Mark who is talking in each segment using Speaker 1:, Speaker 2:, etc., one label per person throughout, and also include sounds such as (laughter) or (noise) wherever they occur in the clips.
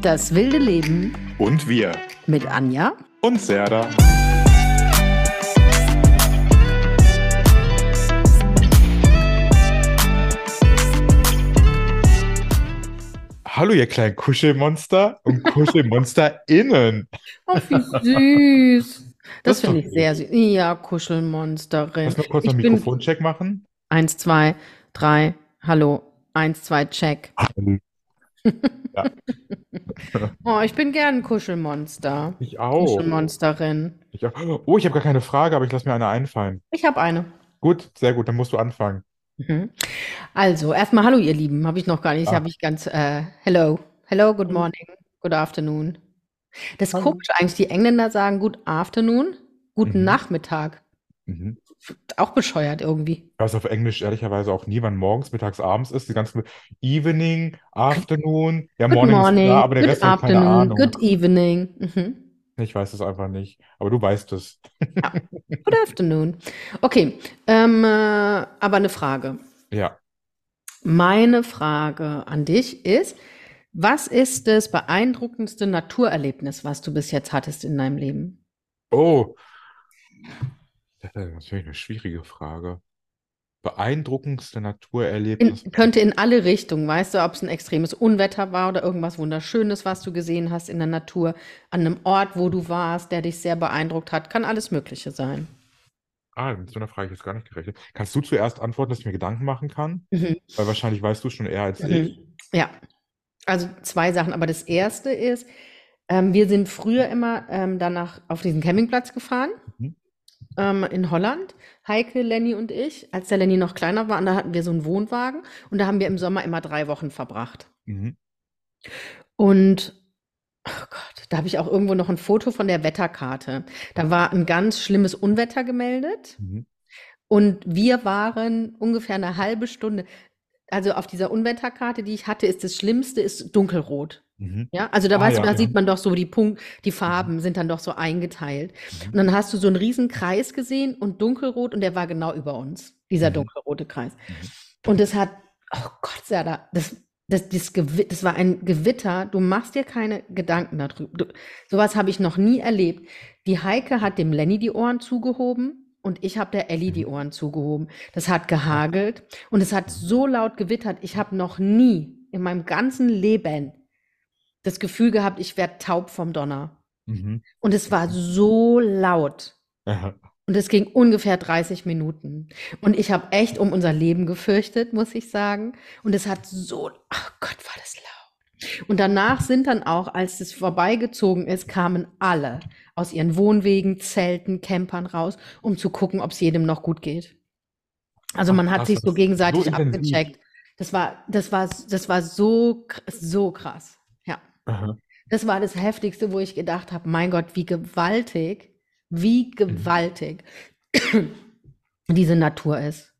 Speaker 1: Das wilde Leben
Speaker 2: Und wir.
Speaker 1: mit Anja.
Speaker 2: Und Serda. Hallo, ihr kleinen Kuschelmonster und (laughs) KuschelmonsterInnen.
Speaker 1: Oh, wie süß. Das
Speaker 2: Das
Speaker 1: finde ich sehr süß. Ja, Kuschelmonsterin.
Speaker 2: Lass mal kurz einen Mikrofoncheck machen.
Speaker 1: Eins, zwei, drei. Hallo. Eins, zwei, check.
Speaker 2: Ja, (laughs)
Speaker 1: Oh, ich bin gern ein Kuschelmonster.
Speaker 2: ich auch.
Speaker 1: Kuschelmonsterin.
Speaker 2: Ich auch. Oh, ich habe gar keine Frage, aber ich lasse mir eine einfallen.
Speaker 1: Ich habe eine.
Speaker 2: Gut, sehr gut, dann musst du anfangen.
Speaker 1: Mhm. Also, erstmal Hallo, ihr Lieben. Habe ich noch gar nicht.
Speaker 2: Ah.
Speaker 1: Habe ich ganz. Äh, hello. Hello, good morning. Good afternoon. Das ist komisch eigentlich. Die Engländer sagen Good afternoon, guten
Speaker 2: Mhm.
Speaker 1: Nachmittag.
Speaker 2: Mhm.
Speaker 1: Auch bescheuert irgendwie.
Speaker 2: Ich weiß auf Englisch ehrlicherweise auch nie, wann morgens, mittags, abends ist. Die ganzen Evening, Afternoon, ja,
Speaker 1: Good
Speaker 2: Morning ist
Speaker 1: morning,
Speaker 2: klar, aber der Rest hat keine Ahnung.
Speaker 1: good evening. Mhm.
Speaker 2: Ich weiß es einfach nicht. Aber du weißt es.
Speaker 1: Good afternoon. Okay, ähm, äh, aber eine Frage.
Speaker 2: Ja.
Speaker 1: Meine Frage an dich ist, was ist das beeindruckendste Naturerlebnis, was du bis jetzt hattest in deinem Leben?
Speaker 2: Oh, das ist natürlich eine schwierige Frage. Beeindruckendste
Speaker 1: In,
Speaker 2: Naturerlebnis.
Speaker 1: könnte in alle Richtungen, weißt du, ob es ein extremes Unwetter war oder irgendwas Wunderschönes, was du gesehen hast in der Natur, an einem Ort, wo du warst, der dich sehr beeindruckt hat, kann alles Mögliche sein.
Speaker 2: Ah, mit so einer Frage ich jetzt gar nicht gerechnet. Kannst du zuerst antworten, dass ich mir Gedanken machen kann?
Speaker 1: Mhm.
Speaker 2: Weil wahrscheinlich weißt du schon eher als ich.
Speaker 1: Mhm. Ja, also zwei Sachen. Aber das erste ist, ähm, wir sind früher immer ähm, danach auf diesen Campingplatz gefahren
Speaker 2: Mhm.
Speaker 1: Ähm, in Holland. Heike, Lenny und ich, als der Lenny noch kleiner war, und da hatten wir so einen Wohnwagen und da haben wir im Sommer immer drei Wochen verbracht.
Speaker 2: Mhm.
Speaker 1: Und oh Gott, da habe ich auch irgendwo noch ein Foto von der Wetterkarte. Da war ein ganz schlimmes Unwetter gemeldet.
Speaker 2: Mhm.
Speaker 1: Und wir waren ungefähr eine halbe Stunde. Also auf dieser Unwetterkarte, die ich hatte, ist das Schlimmste, ist dunkelrot.
Speaker 2: Mhm.
Speaker 1: Ja, also da
Speaker 2: Ah,
Speaker 1: weißt du,
Speaker 2: ja,
Speaker 1: da
Speaker 2: ja.
Speaker 1: sieht man doch so die Punkt, die Farben sind dann doch so eingeteilt.
Speaker 2: Mhm.
Speaker 1: Und dann hast du so einen riesen Kreis gesehen und dunkelrot und der war genau über uns, dieser
Speaker 2: Mhm.
Speaker 1: dunkelrote Kreis.
Speaker 2: Mhm.
Speaker 1: Und das hat, oh Gott, Serda, das, das, das, Gewi- das war ein Gewitter, du machst dir keine Gedanken darüber. Du, sowas habe ich noch nie erlebt. Die Heike hat dem Lenny die Ohren zugehoben und ich habe der Ellie die
Speaker 2: Mhm.
Speaker 1: Ohren zugehoben. Das hat gehagelt und es hat so laut gewittert. Ich habe noch nie in meinem ganzen Leben das Gefühl gehabt, ich werde taub vom Donner.
Speaker 2: Mhm.
Speaker 1: Und es war so laut.
Speaker 2: Aha.
Speaker 1: Und es ging ungefähr 30 Minuten. Und ich habe echt um unser Leben gefürchtet, muss ich sagen. Und es hat so, ach Gott, war das laut. Und danach sind dann auch, als es vorbeigezogen ist, kamen alle aus ihren Wohnwegen, Zelten, Campern raus, um zu gucken, ob es jedem noch gut geht. Also
Speaker 2: Ach,
Speaker 1: man hat sich so gegenseitig
Speaker 2: so
Speaker 1: abgecheckt. Das war, das war, das war so, so krass. Ja.
Speaker 2: Aha.
Speaker 1: Das war das Heftigste, wo ich gedacht habe, mein Gott, wie gewaltig, wie gewaltig diese Natur ist.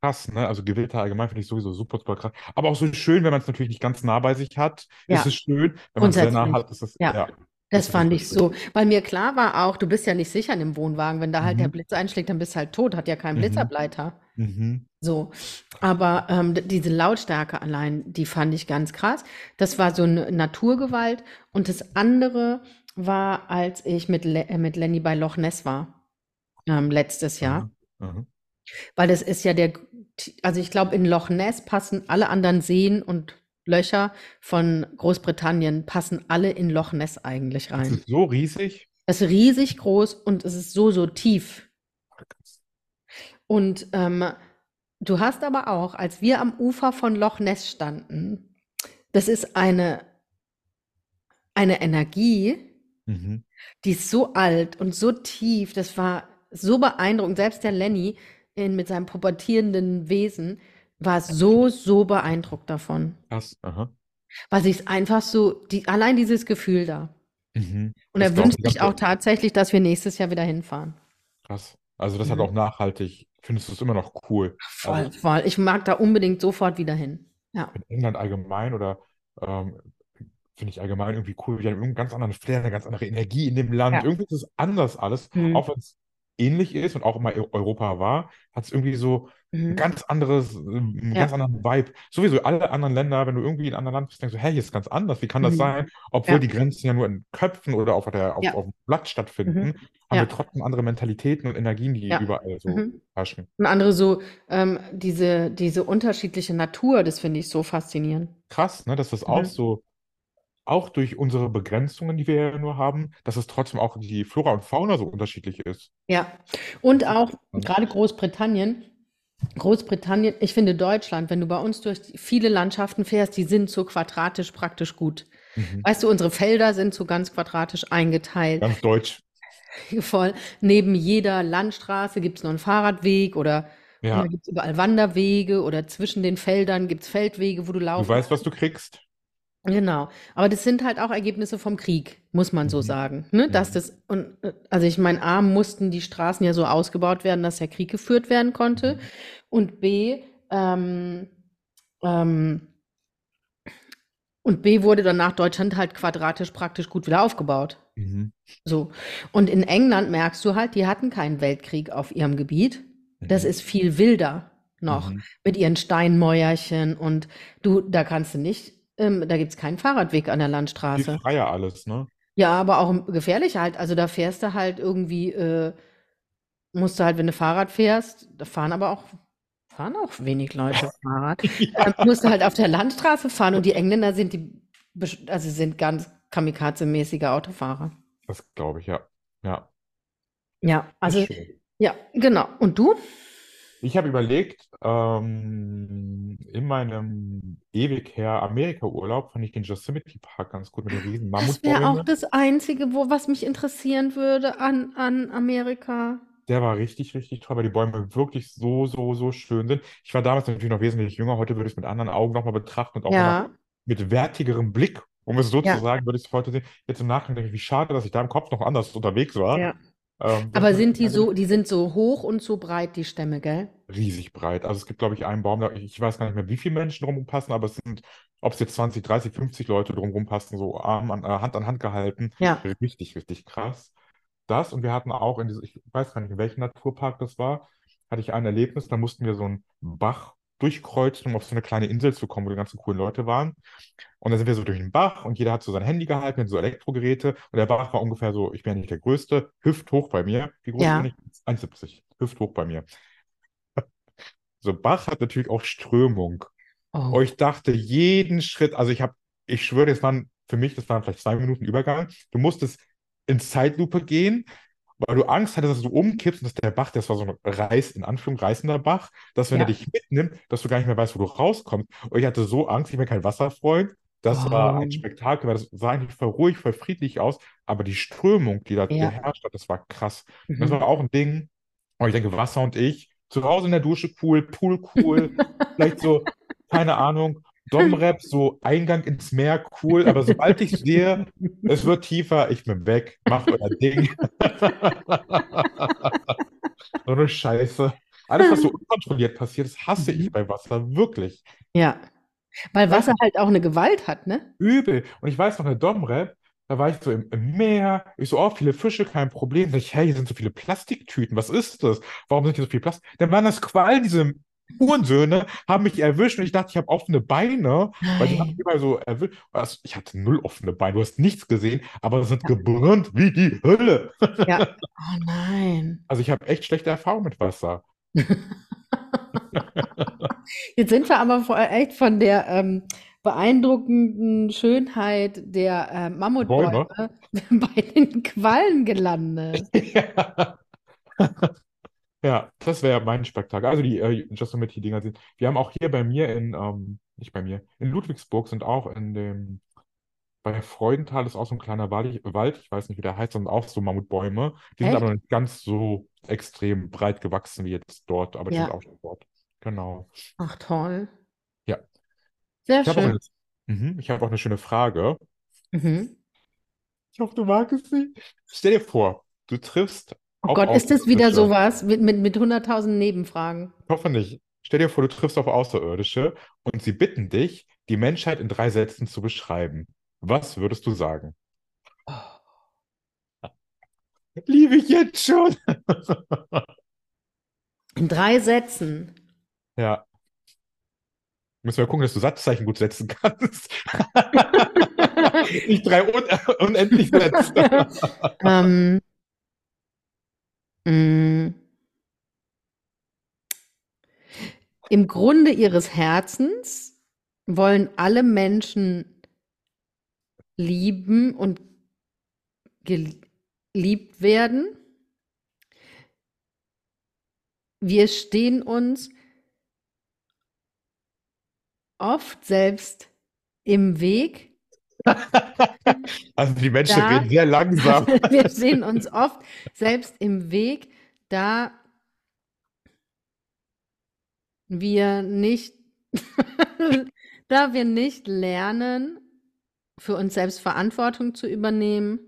Speaker 2: Krass, ne? Also Gewitter allgemein finde ich sowieso super, super krass. Aber auch so schön, wenn man es natürlich nicht ganz nah bei sich hat,
Speaker 1: Ja.
Speaker 2: ist es schön. Wenn man es sehr nah hat, ist es,
Speaker 1: Ja.
Speaker 2: ja.
Speaker 1: Das
Speaker 2: Das
Speaker 1: fand ich so, weil mir klar war auch, du bist ja nicht sicher in dem Wohnwagen, wenn da halt der
Speaker 2: Mhm.
Speaker 1: Blitz einschlägt, dann bist du halt tot, hat ja keinen
Speaker 2: Mhm.
Speaker 1: Blitzableiter.
Speaker 2: Mhm.
Speaker 1: So, aber ähm, diese Lautstärke allein, die fand ich ganz krass. Das war so eine Naturgewalt. Und das andere war, als ich mit, Le äh, mit Lenny bei Loch Ness war, ähm, letztes Jahr.
Speaker 2: Aha.
Speaker 1: Weil das ist ja der, also ich glaube, in Loch Ness passen alle anderen Seen und Löcher von Großbritannien, passen alle in Loch Ness eigentlich
Speaker 2: Das
Speaker 1: rein.
Speaker 2: ist so riesig.
Speaker 1: Es ist riesig groß und es ist so, so tief. Und ähm, du hast aber auch, als wir am Ufer von Loch Ness standen, das ist eine, eine Energie,
Speaker 2: Mhm.
Speaker 1: die ist so alt und so tief, das war so beeindruckend. Selbst der Lenny in, mit seinem pubertierenden Wesen war so, so beeindruckt davon.
Speaker 2: Krass. Aha.
Speaker 1: Weil sich einfach so, die, allein dieses Gefühl da.
Speaker 2: Mhm.
Speaker 1: Und
Speaker 2: Das
Speaker 1: er wünscht sich auch tatsächlich, dass wir nächstes Jahr wieder hinfahren.
Speaker 2: Krass. Also das hat
Speaker 1: Mhm.
Speaker 2: auch nachhaltig. Findest du es immer noch cool?
Speaker 1: Voll,
Speaker 2: Also
Speaker 1: voll. Ich mag da unbedingt sofort wieder hin. Ja.
Speaker 2: in England allgemein oder ähm, finde ich allgemein irgendwie cool. Wir haben einen ganz anderen Flair, eine ganz andere Energie in dem Land.
Speaker 1: Ja.
Speaker 2: Irgendwie ist es anders alles,
Speaker 1: Mhm.
Speaker 2: auch wenn es ähnlich ist und auch immer Eu- Europa war, hat es irgendwie so ein
Speaker 1: Mhm.
Speaker 2: ganz anderes, einen ganz
Speaker 1: Ja.
Speaker 2: anderen Vibe. Sowieso alle anderen Länder, wenn du irgendwie in einem anderen Land bist, denkst du, hey, hier ist ganz anders. Wie kann das
Speaker 1: Mhm.
Speaker 2: sein? Obwohl
Speaker 1: Ja.
Speaker 2: die Grenzen ja nur in Köpfen oder auf der, auf,
Speaker 1: Ja.
Speaker 2: auf dem Blatt stattfinden,
Speaker 1: Mhm.
Speaker 2: haben wir trotzdem andere Mentalitäten und Energien, die überall so
Speaker 1: Mhm.
Speaker 2: herrschen.
Speaker 1: Und andere so, ähm, diese, diese unterschiedliche Natur, das finde ich so faszinierend.
Speaker 2: Krass, ne, dass das auch
Speaker 1: Mhm.
Speaker 2: so, auch durch unsere Begrenzungen, die wir ja nur haben, dass es trotzdem auch die Flora und Fauna so unterschiedlich ist.
Speaker 1: Ja. Und auch gerade Großbritannien. Großbritannien, ich finde Deutschland, wenn du bei uns durch viele Landschaften fährst, die sind so quadratisch praktisch gut.
Speaker 2: Mhm.
Speaker 1: Weißt du, unsere Felder sind so ganz quadratisch eingeteilt.
Speaker 2: Ganz deutsch. (laughs)
Speaker 1: Voll. Neben jeder Landstraße gibt es noch einen Fahrradweg oder
Speaker 2: Ja,
Speaker 1: gibt es überall Wanderwege oder zwischen den Feldern gibt es Feldwege, wo du
Speaker 2: du
Speaker 1: laufen
Speaker 2: weißt, was du kriegst.
Speaker 1: Genau, aber das sind halt auch Ergebnisse vom Krieg, muss man so
Speaker 2: Mhm.
Speaker 1: sagen, ne? Dass
Speaker 2: Mhm.
Speaker 1: das und äh, also ich meine, A, mussten die Straßen ja so ausgebaut werden, dass der Krieg geführt werden konnte
Speaker 2: Mhm.
Speaker 1: und B, ähm, ähm, und B wurde dann nach Deutschland halt quadratisch praktisch gut wieder aufgebaut.
Speaker 2: Mhm.
Speaker 1: So. Und in England merkst du halt, die hatten keinen Weltkrieg auf ihrem Gebiet. Das
Speaker 2: Mhm.
Speaker 1: ist viel wilder noch
Speaker 2: Mhm.
Speaker 1: mit ihren Steinmäuerchen und du, da kannst du nicht, ähm, da gibt es keinen Fahrradweg an der
Speaker 2: Viel
Speaker 1: Landstraße.
Speaker 2: freier alles, ne?
Speaker 1: Ja, aber auch gefährlicher halt. Also da fährst du halt irgendwie, äh, musst du halt, wenn du Fahrrad fährst, da fahren aber auch, fahren auch wenig Leute (laughs) Fahrrad,
Speaker 2: Ja.
Speaker 1: ähm, musst du halt auf der Landstraße fahren und die Engländer sind die, also sind ganz kamikaze-mäßige Autofahrer.
Speaker 2: Das glaube ich, ja. Ja,
Speaker 1: Ja, also, ja, genau. Und du?
Speaker 2: Ich habe überlegt, ähm, in meinem ewig her Amerika-Urlaub fand ich den Yosemite Park ganz gut mit den riesen
Speaker 1: Das wäre auch
Speaker 2: Mammutbäumen.
Speaker 1: das Einzige, wo, was mich interessieren würde an, an Amerika.
Speaker 2: Der war richtig, richtig toll, weil die Bäume wirklich so, so, so schön sind. Ich war damals natürlich noch wesentlich jünger. Heute würde ich es mit anderen Augen nochmal betrachten und auch nochmal
Speaker 1: Ja,
Speaker 2: mit wertigerem Blick, um es so zu
Speaker 1: ja,
Speaker 2: sagen, würde ich es heute sehen. Jetzt im Nachhinein denke ich, wie schade, dass ich da im Kopf noch anders unterwegs war.
Speaker 1: ja.
Speaker 2: Ähm,
Speaker 1: Aber sind die so, die sind so hoch und so breit, die Stämme, gell?
Speaker 2: riesig breit. Also es gibt, glaube ich, einen Baum, ich weiß gar nicht mehr, wie viele Menschen drumherum passen, aber es sind, ob es jetzt 20, 30, 50 Leute drumherum passen, so Arm an, äh, Hand an Hand gehalten.
Speaker 1: Ja,
Speaker 2: Richtig, richtig krass. Das und wir hatten auch in diesem, ich weiß gar nicht, in welchem Naturpark das war, hatte ich ein Erlebnis, da mussten wir so einen Bach durchkreuzen, um auf so eine kleine Insel zu kommen, wo die ganzen coolen Leute waren. Und dann sind wir so durch den Bach und jeder hat so sein Handy gehalten mit so Elektrogeräte. Und der Bach war ungefähr so, ich bin ja nicht der Größte, hüfthoch bei mir. Wie groß bin
Speaker 1: ja.
Speaker 2: ich? 1,70. Hüfthoch bei mir. (laughs) So, Bach hat natürlich auch Strömung. Oh,
Speaker 1: Oh,
Speaker 2: ich dachte, jeden Schritt, also ich habe, ich schwöre, das waren für mich, das waren vielleicht zwei Minuten Übergang. Du musstest in Zeitlupe gehen, weil du Angst hattest, dass du umkippst und dass der Bach, das war so ein Reiß, in Anführung, reißender Bach, dass wenn er
Speaker 1: ja.
Speaker 2: dich mitnimmt, dass du gar nicht mehr weißt, wo du rauskommst. Und ich hatte so Angst, ich bin kein Wasserfreund. Das war ein
Speaker 1: Oh,
Speaker 2: Spektakel, weil das sah eigentlich voll ruhig, voll friedlich aus, aber die Strömung, die da
Speaker 1: ja.
Speaker 2: geherrscht hat, das war krass. Und das
Speaker 1: Mhm.
Speaker 2: war auch ein Ding, und ich denke, Wasser und ich, zu Hause in der Dusche cool, Pool cool, (laughs) vielleicht so, keine Ahnung, Domrep, so Eingang ins Meer cool, aber sobald ich sehe, es wird tiefer, ich bin weg, macht euer Ding. (laughs) So eine Scheiße. Alles, was so unkontrolliert passiert, das hasse ich
Speaker 1: Mhm.
Speaker 2: bei Wasser, wirklich.
Speaker 1: Ja, weil Wasser halt auch eine Gewalt hat, ne?
Speaker 2: Übel. Und ich weiß noch, eine Domrep, da war ich so im, im Meer. Ich so, oh, viele Fische, kein Problem. Sag ich, hey, hier sind so viele Plastiktüten. Was ist das? Warum sind hier so viele Plastik? Dann waren das Quallen, diese Hurensöhne, haben mich erwischt und ich dachte, ich habe offene Beine, weil die haben mich
Speaker 1: Nein.
Speaker 2: überall so erwischt. Also, ich hatte null offene Beine, du hast nichts gesehen, aber es sind
Speaker 1: Ja.
Speaker 2: gebrannt wie die Hölle.
Speaker 1: Ja. (laughs) Oh nein.
Speaker 2: Also ich habe echt schlechte Erfahrungen mit Wasser. (laughs)
Speaker 1: Jetzt sind wir aber echt von der ähm, beeindruckenden Schönheit der äh, Mammutbäume
Speaker 2: Bäume. (laughs)
Speaker 1: bei den Quallen gelandet.
Speaker 2: Ja. Ja, das wäre mein Spektakel. Also die äh, Yosemite-Dinger sind. Wir haben auch hier bei mir in, ähm, nicht bei mir, in Ludwigsburg sind auch in dem, bei Freudenthal ist auch so ein kleiner Wald, Wald, ich weiß nicht, wie der heißt, sind auch so Mammutbäume. Die sind aber noch nicht ganz so extrem breit gewachsen wie jetzt dort, aber die sind
Speaker 1: Ja.
Speaker 2: auch schon dort. Genau.
Speaker 1: Ach toll.
Speaker 2: Ja.
Speaker 1: Sehr
Speaker 2: Ich
Speaker 1: schön.
Speaker 2: eine, mhm, ich habe auch eine schöne Frage.
Speaker 1: Mhm.
Speaker 2: Ich hoffe, du magst sie. Stell dir vor, du triffst
Speaker 1: Oh Gott, ist das wieder sowas mit, mit, mit 100.000 Nebenfragen?
Speaker 2: Ich hoffe nicht. Stell dir vor, du triffst auf Außerirdische und sie bitten dich, die Menschheit in drei Sätzen zu beschreiben. Was würdest du sagen?
Speaker 1: Oh.
Speaker 2: Liebe ich jetzt schon. (laughs)
Speaker 1: In drei Sätzen.
Speaker 2: Ja. Müssen wir gucken, dass du Satzzeichen gut setzen kannst. (laughs) (laughs) Nicht drei un unendlich Sätze.
Speaker 1: Ähm, mm. Im Grunde ihres Herzens wollen alle Menschen lieben und geliebt werden. Wir stehen uns oft selbst im Weg. (laughs)
Speaker 2: Also die Menschen
Speaker 1: Da-
Speaker 2: reden sehr langsam. (laughs)
Speaker 1: Wir stehen uns oft selbst im Weg, da wir nicht, (laughs) da wir nicht lernen, für uns selbst Verantwortung zu übernehmen.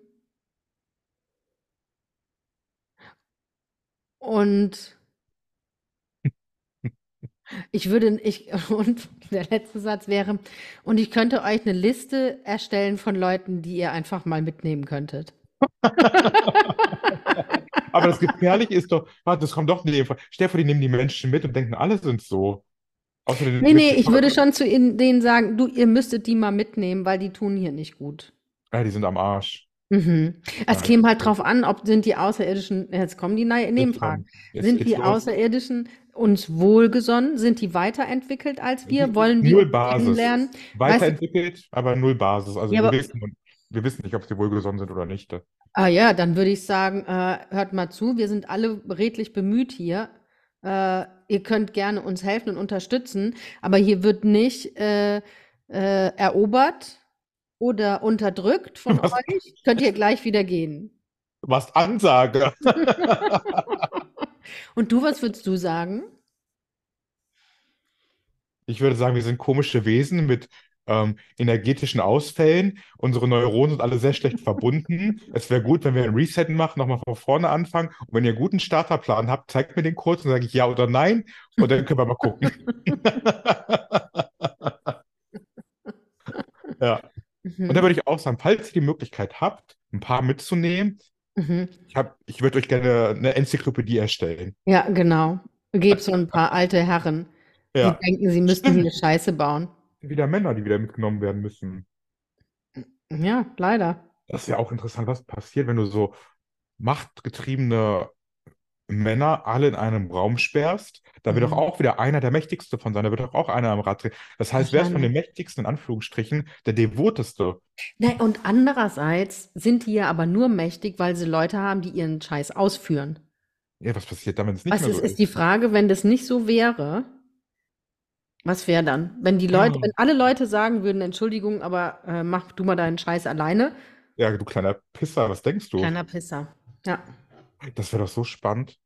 Speaker 1: Und ich würde, ich, und der letzte Satz wäre, und ich könnte euch eine Liste erstellen von Leuten, die ihr einfach mal mitnehmen könntet. (laughs)
Speaker 2: Aber das Gefährliche ist doch, warte, das kommt doch neben. Stell vor, die nehmen die Menschen mit und denken, alle sind so. Außer den-
Speaker 1: Nee, nee, ich würde schon zu ihnen, denen sagen, du, ihr müsstet die mal mitnehmen, weil die tun hier nicht gut.
Speaker 2: Ja, die sind am Arsch.
Speaker 1: Mhm. Es käme halt drauf an, ob sind die Außerirdischen, jetzt kommen die Ne- Nebenfragen.
Speaker 2: Jetzt-
Speaker 1: Sind
Speaker 2: jetzt
Speaker 1: die
Speaker 2: los.
Speaker 1: Außerirdischen uns wohlgesonnen? Sind die weiterentwickelt als wir? Wollen wir
Speaker 2: Null Basis.
Speaker 1: kennenlernen?
Speaker 2: Weiterentwickelt, aber null Basis. Also
Speaker 1: Ja,
Speaker 2: wir wissen, wir wissen nicht, ob sie wohlgesonnen sind oder nicht.
Speaker 1: Ah ja, dann würde ich sagen, äh, hört mal zu, wir sind alle redlich bemüht hier. Äh, ihr könnt gerne uns helfen und unterstützen, aber hier wird nicht äh, äh, erobert oder unterdrückt von
Speaker 2: Was?
Speaker 1: euch. Könnt ihr gleich wieder gehen.
Speaker 2: Was Ansage. (laughs)
Speaker 1: Und du, was würdest du sagen?
Speaker 2: Ich würde sagen, wir sind komische Wesen mit ähm, energetischen Ausfällen. Unsere Neuronen sind alle sehr schlecht verbunden. Es wäre gut, wenn wir ein Reset machen, nochmal von vorne anfangen. Und wenn ihr einen guten Starterplan habt, zeigt mir den kurz und sage ich ja oder nein. Und dann können wir mal gucken. (laughs) (laughs) Ja.
Speaker 1: Mhm.
Speaker 2: Und da würde ich auch sagen, falls ihr die Möglichkeit habt, ein paar mitzunehmen,
Speaker 1: Mhm.
Speaker 2: ich, hab, ich würde euch gerne eine Enzyklopädie erstellen.
Speaker 1: Ja, genau. Gebt so ein paar alte Herren, die
Speaker 2: Ja.
Speaker 1: denken, sie müssten
Speaker 2: Stimmt.
Speaker 1: hier Scheiße bauen.
Speaker 2: Wieder Männer, die wieder mitgenommen werden müssen.
Speaker 1: Ja, leider.
Speaker 2: Das ist ja auch interessant, was passiert, wenn du so machtgetriebene Männer alle in einem Raum sperrst. Da wird doch
Speaker 1: Mhm.
Speaker 2: auch wieder einer der Mächtigste von sein. Da wird doch auch einer am Rad drehen. Das heißt, wer ist von den. Mächtigsten in Anführungsstrichen der Devoteste?
Speaker 1: Ne, und andererseits sind die ja aber nur mächtig, weil sie Leute haben, die ihren Scheiß ausführen.
Speaker 2: Ja, was passiert dann, wenn es nicht
Speaker 1: Was
Speaker 2: mehr
Speaker 1: ist,
Speaker 2: so
Speaker 1: ist die Frage, wenn das nicht so wäre, was wäre dann? Wenn die Leute,
Speaker 2: Ja.
Speaker 1: wenn alle Leute sagen würden, Entschuldigung, aber äh, mach du mal deinen Scheiß alleine,
Speaker 2: Ja, du kleiner Pisser, was denkst du?
Speaker 1: kleiner Pisser. Ja.
Speaker 2: Das wäre doch so spannend.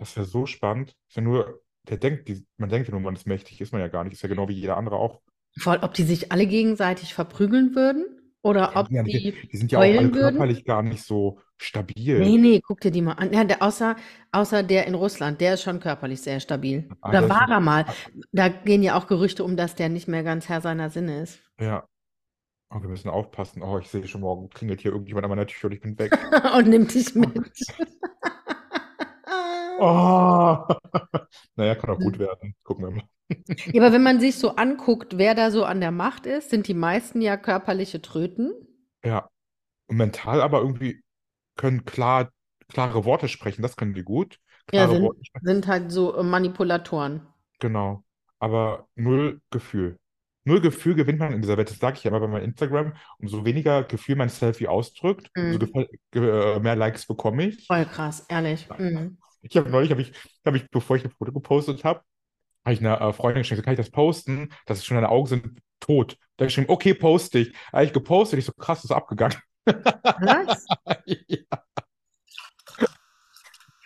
Speaker 2: Das wäre so spannend. Ist ja nur, der denkt, die, man denkt ja nur, man ist mächtig, ist man ja gar nicht. Ist ja genau wie jeder andere auch.
Speaker 1: Voll, ob die sich alle gegenseitig verprügeln würden oder ob
Speaker 2: Ja,
Speaker 1: die
Speaker 2: die, die sind ja auch alle
Speaker 1: würden.
Speaker 2: körperlich gar nicht so stabil.
Speaker 1: Nee, nee, guck dir die mal an. Ja, der, außer, außer der in Russland, der ist schon körperlich sehr stabil.
Speaker 2: Ah,
Speaker 1: Oder war er mal? Da gehen ja auch Gerüchte um, dass der nicht mehr ganz Herr seiner Sinne ist.
Speaker 2: Ja. Oh, wir müssen aufpassen. Oh, ich sehe schon morgen klingelt hier irgendjemand an meiner Tür und ich bin weg. (laughs)
Speaker 1: Und nimmt dich mit.
Speaker 2: Oh. (laughs) Naja, kann auch gut werden. Gucken wir mal.
Speaker 1: Ja, aber wenn man sich so anguckt, wer da so an der Macht ist, sind die meisten ja körperliche Tröten.
Speaker 2: Ja. Und mental aber irgendwie können klar, klare Worte sprechen. Das können die gut.
Speaker 1: Ja,
Speaker 2: Klare
Speaker 1: sind,
Speaker 2: Worte sprechen.
Speaker 1: sind halt so äh, Manipulatoren.
Speaker 2: Genau. Aber null Gefühl. Null Gefühl gewinnt man in dieser Welt. Das sage ich ja immer bei meinem Instagram. Umso weniger Gefühl mein Selfie ausdrückt, umso
Speaker 1: Mhm.
Speaker 2: ge- äh, mehr Likes bekomme ich.
Speaker 1: Voll krass, ehrlich. Mhm.
Speaker 2: Ich habe neulich, habe ich, habe ich, bevor ich ein Foto gepostet habe, habe ich einer äh, Freundin geschrieben, kann ich das posten? Das ist schon deine Augen sind tot. Da habe ich geschrieben, okay, poste ich. Habe ich gepostet, ich so krass, das ist abgegangen.
Speaker 1: Was? (laughs)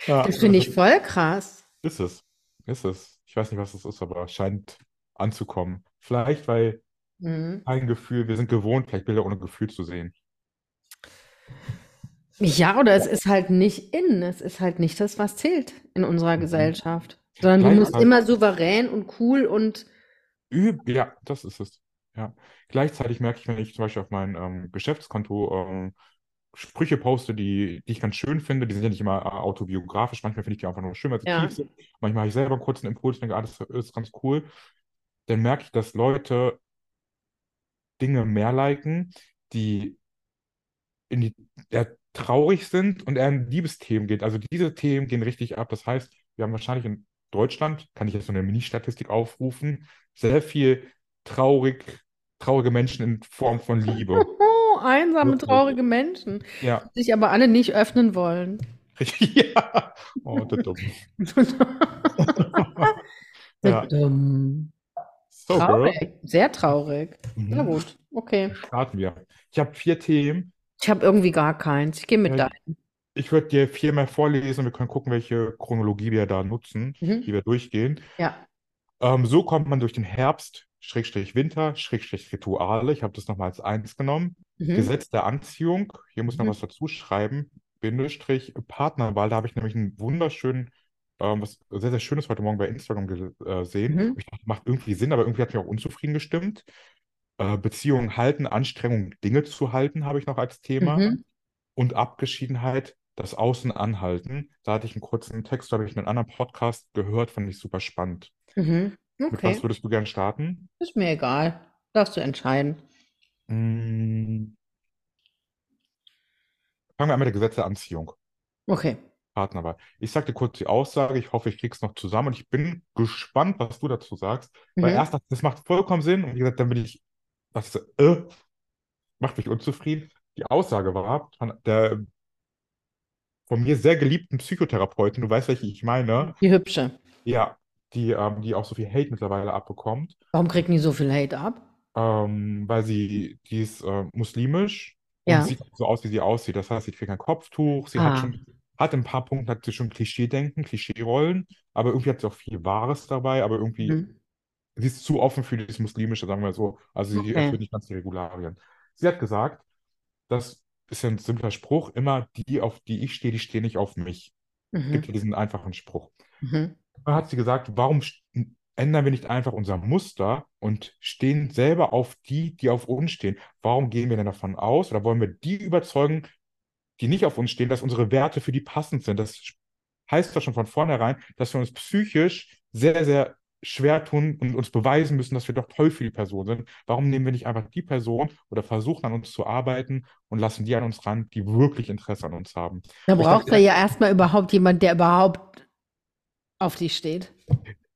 Speaker 2: Ja.
Speaker 1: Das finde ich voll krass.
Speaker 2: Ist es. Ist es. Ich weiß nicht, was es ist, aber es scheint anzukommen. Vielleicht, weil
Speaker 1: Mhm.
Speaker 2: kein Gefühl, wir sind gewohnt, vielleicht Bilder ohne Gefühl zu sehen.
Speaker 1: Ja, oder es ist halt nicht in. Es ist halt nicht das, was zählt in unserer
Speaker 2: Mhm.
Speaker 1: Gesellschaft. Sondern du
Speaker 2: Gleich-
Speaker 1: musst immer souverän und cool und
Speaker 2: Üb ja, das ist es. Ja. Gleichzeitig merke ich, wenn ich zum Beispiel auf mein ähm, Geschäftskonto ähm, Sprüche poste, die, die ich ganz schön finde. Die sind ja nicht immer äh, autobiografisch. Manchmal finde ich die einfach nur schön, weil sie
Speaker 1: Ja.
Speaker 2: tief sind. Manchmal habe ich selber einen kurzen Impuls und denke, ah, das ist ganz cool. Dann merke ich, dass Leute Dinge mehr liken, die in die, eher traurig sind und eher in Liebesthemen geht. Also diese Themen gehen richtig ab. Das heißt, wir haben wahrscheinlich in Deutschland, kann ich jetzt so eine Mini-Statistik aufrufen, sehr viel traurig, traurige Menschen in Form von Liebe.
Speaker 1: Oh, (laughs) einsame, traurige Menschen,
Speaker 2: Ja,
Speaker 1: die sich aber alle nicht öffnen wollen.
Speaker 2: richtig. (laughs) Ja. Oh, das dumm. (laughs) Ja.
Speaker 1: Dumm.
Speaker 2: So.
Speaker 1: Traurig, sehr traurig. Na
Speaker 2: Mhm.
Speaker 1: gut, okay.
Speaker 2: Starten wir. Ich habe vier Themen.
Speaker 1: Ich habe irgendwie gar keins. Ich gehe mit
Speaker 2: Ja.
Speaker 1: deinem.
Speaker 2: Ich würde dir vier mehr vorlesen und wir können gucken, welche Chronologie wir da nutzen,
Speaker 1: Mhm.
Speaker 2: die wir durchgehen.
Speaker 1: Ja.
Speaker 2: Ähm, so kommt man durch den Herbst, Schrägstrich Winter, Schrägstrich Rituale. Ich habe das nochmal als eins genommen.
Speaker 1: Mhm.
Speaker 2: Gesetz der Anziehung. Hier muss noch
Speaker 1: Mhm.
Speaker 2: was dazu schreiben. Bindestrich Partnerwahl. Da habe ich nämlich einen wunderschönen, ähm, was sehr, sehr Schönes heute Morgen bei Instagram gesehen.
Speaker 1: Mhm.
Speaker 2: Ich dachte, macht irgendwie Sinn, aber irgendwie hat mich auch unzufrieden gestimmt. Äh, Beziehungen halten, Anstrengung, Dinge zu halten, habe ich noch als Thema.
Speaker 1: Mhm.
Speaker 2: Und Abgeschiedenheit, das Außen anhalten. Da hatte ich einen kurzen Text, da habe ich in einem anderen Podcast gehört, fand ich super spannend.
Speaker 1: Mhm.
Speaker 2: Mit
Speaker 1: Okay,
Speaker 2: was würdest du gern starten?
Speaker 1: ist mir egal. Darfst du entscheiden.
Speaker 2: Mm. Fangen wir an mit der Gesetz der Anziehung.
Speaker 1: Okay.
Speaker 2: Partnerwahl. Ich sag dir kurz die Aussage, ich hoffe, ich krieg's noch zusammen und ich bin gespannt, was du dazu sagst. Weil
Speaker 1: Mhm.
Speaker 2: erst dachte ich, das macht vollkommen Sinn und wie gesagt, dann bin ich, was ist, äh, macht mich unzufrieden. Die Aussage war von der von mir sehr geliebten Psychotherapeutin, du weißt, welche ich meine,
Speaker 1: Die hübsche.
Speaker 2: ja, die, ähm, die auch so viel Hate mittlerweile abbekommt,
Speaker 1: Warum kriegen die so viel Hate ab?
Speaker 2: ähm, weil sie, die ist äh, muslimisch und
Speaker 1: Ja.
Speaker 2: sieht so aus, wie sie aussieht. Das heißt, sie trägt ein Kopftuch, sie hat
Speaker 1: Ah.
Speaker 2: schon, hat in ein paar Punkten hat sie schon Klischeedenken, Klischeerollen, aber irgendwie hat sie auch viel Wahres dabei, aber irgendwie,
Speaker 1: Mhm.
Speaker 2: Sie ist zu offen für dieses Muslimische, sagen wir so. Also sie
Speaker 1: Okay.
Speaker 2: erfüllt nicht ganz die Regularien. Sie hat gesagt, das ist ein simpler Spruch, immer die, auf die ich stehe, die stehen nicht auf mich.
Speaker 1: Mhm.
Speaker 2: Gibt ja diesen einfachen Spruch.
Speaker 1: Mhm.
Speaker 2: Da hat sie gesagt, warum ändern wir nicht einfach unser Muster und stehen selber auf die, die auf uns stehen? Warum gehen wir denn davon aus oder wollen wir die überzeugen, die nicht auf uns stehen, dass unsere Werte für die passend sind? Das heißt doch schon von vornherein, dass wir uns psychisch sehr, sehr schwer tun und uns beweisen müssen, dass wir doch toll für die Person sind. Warum nehmen wir nicht einfach die Person oder versuchen an uns zu arbeiten und lassen die an uns ran, die wirklich Interesse an uns haben?
Speaker 1: Da braucht er ja erstmal überhaupt jemand, der überhaupt auf dich steht.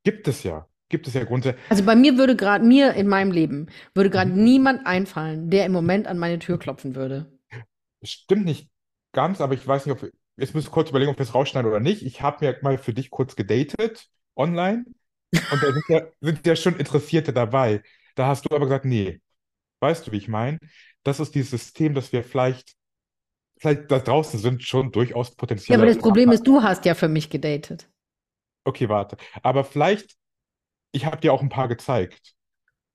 Speaker 2: gibt es ja. Gibt es ja grundsätzlich.
Speaker 1: Also bei mir würde gerade, mir in meinem Leben, würde gerade
Speaker 2: Mhm.
Speaker 1: niemand einfallen, der im Moment an meine Tür klopfen würde.
Speaker 2: Stimmt nicht ganz, aber ich weiß nicht, ob wir, jetzt müssen wir kurz überlegen, ob wir es rausschneiden oder nicht. Ich habe mir mal für dich kurz gedatet online und da sind ja, sind ja schon Interessierte dabei. Da hast du aber gesagt, nee. Weißt du, wie ich meine? Das ist dieses System, dass wir vielleicht, vielleicht da draußen sind schon durchaus
Speaker 1: Ja,
Speaker 2: potenzielle
Speaker 1: aber das Problem ist, du hast ja für mich gedatet.
Speaker 2: Okay, warte. Aber vielleicht, ich habe dir auch ein paar gezeigt.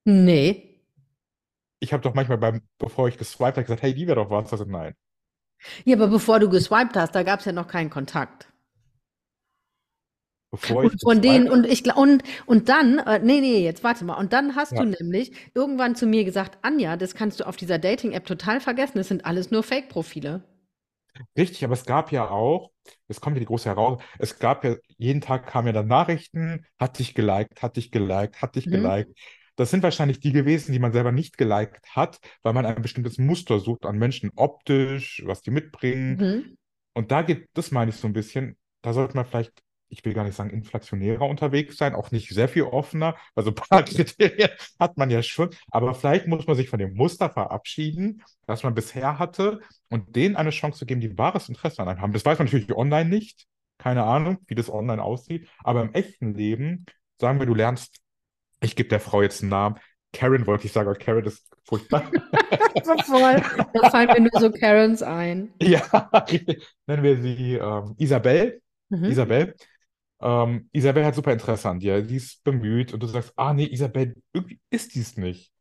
Speaker 1: Nee.
Speaker 2: Ich habe doch manchmal beim, bevor ich geswiped habe, gesagt, hey, die wäre doch was. Also nein.
Speaker 1: Ja, aber bevor du geswiped hast, da gab es ja noch keinen Kontakt.
Speaker 2: Bevor
Speaker 1: Und von denen, und ich und, und dann, äh, nee, nee, jetzt warte mal. Und dann hast
Speaker 2: Ja.
Speaker 1: du nämlich irgendwann zu mir gesagt, Anja, das kannst du auf dieser Dating-App total vergessen. Das sind alles nur Fake-Profile.
Speaker 2: Richtig, aber es gab ja auch, es kommt ja die große Herausforderung, es gab ja, jeden Tag kamen ja dann Nachrichten, hat dich geliked, hat dich geliked, hat dich
Speaker 1: Mhm.
Speaker 2: geliked. Das sind wahrscheinlich die gewesen, die man selber nicht geliked hat, weil man ein bestimmtes Muster sucht an Menschen optisch, was die mitbringen.
Speaker 1: Mhm.
Speaker 2: Und da geht, das meine ich so ein bisschen, da sollte man vielleicht, ich will gar nicht sagen inflationärer unterwegs sein, auch nicht sehr viel offener, also ein paar (laughs) Kriterien hat man ja schon, aber vielleicht muss man sich von dem Muster verabschieden, das man bisher hatte und denen eine Chance zu geben, die wahres Interesse an einem haben. Das weiß man natürlich online nicht, keine Ahnung, wie das online aussieht, aber im echten Leben, sagen wir, du lernst, ich gebe der Frau jetzt einen Namen, Karen wollte ich sagen, aber Karen ist furchtbar. (laughs)
Speaker 1: Voll. Da fallen mir nur so Karens ein.
Speaker 2: Ja, (laughs) nennen wir sie ähm, Isabel.
Speaker 1: Mhm.
Speaker 2: Isabel. Ähm, Isabel hat super Interesse an dir. Die ist bemüht und du sagst, ah nee, Isabel, irgendwie ist dies nicht.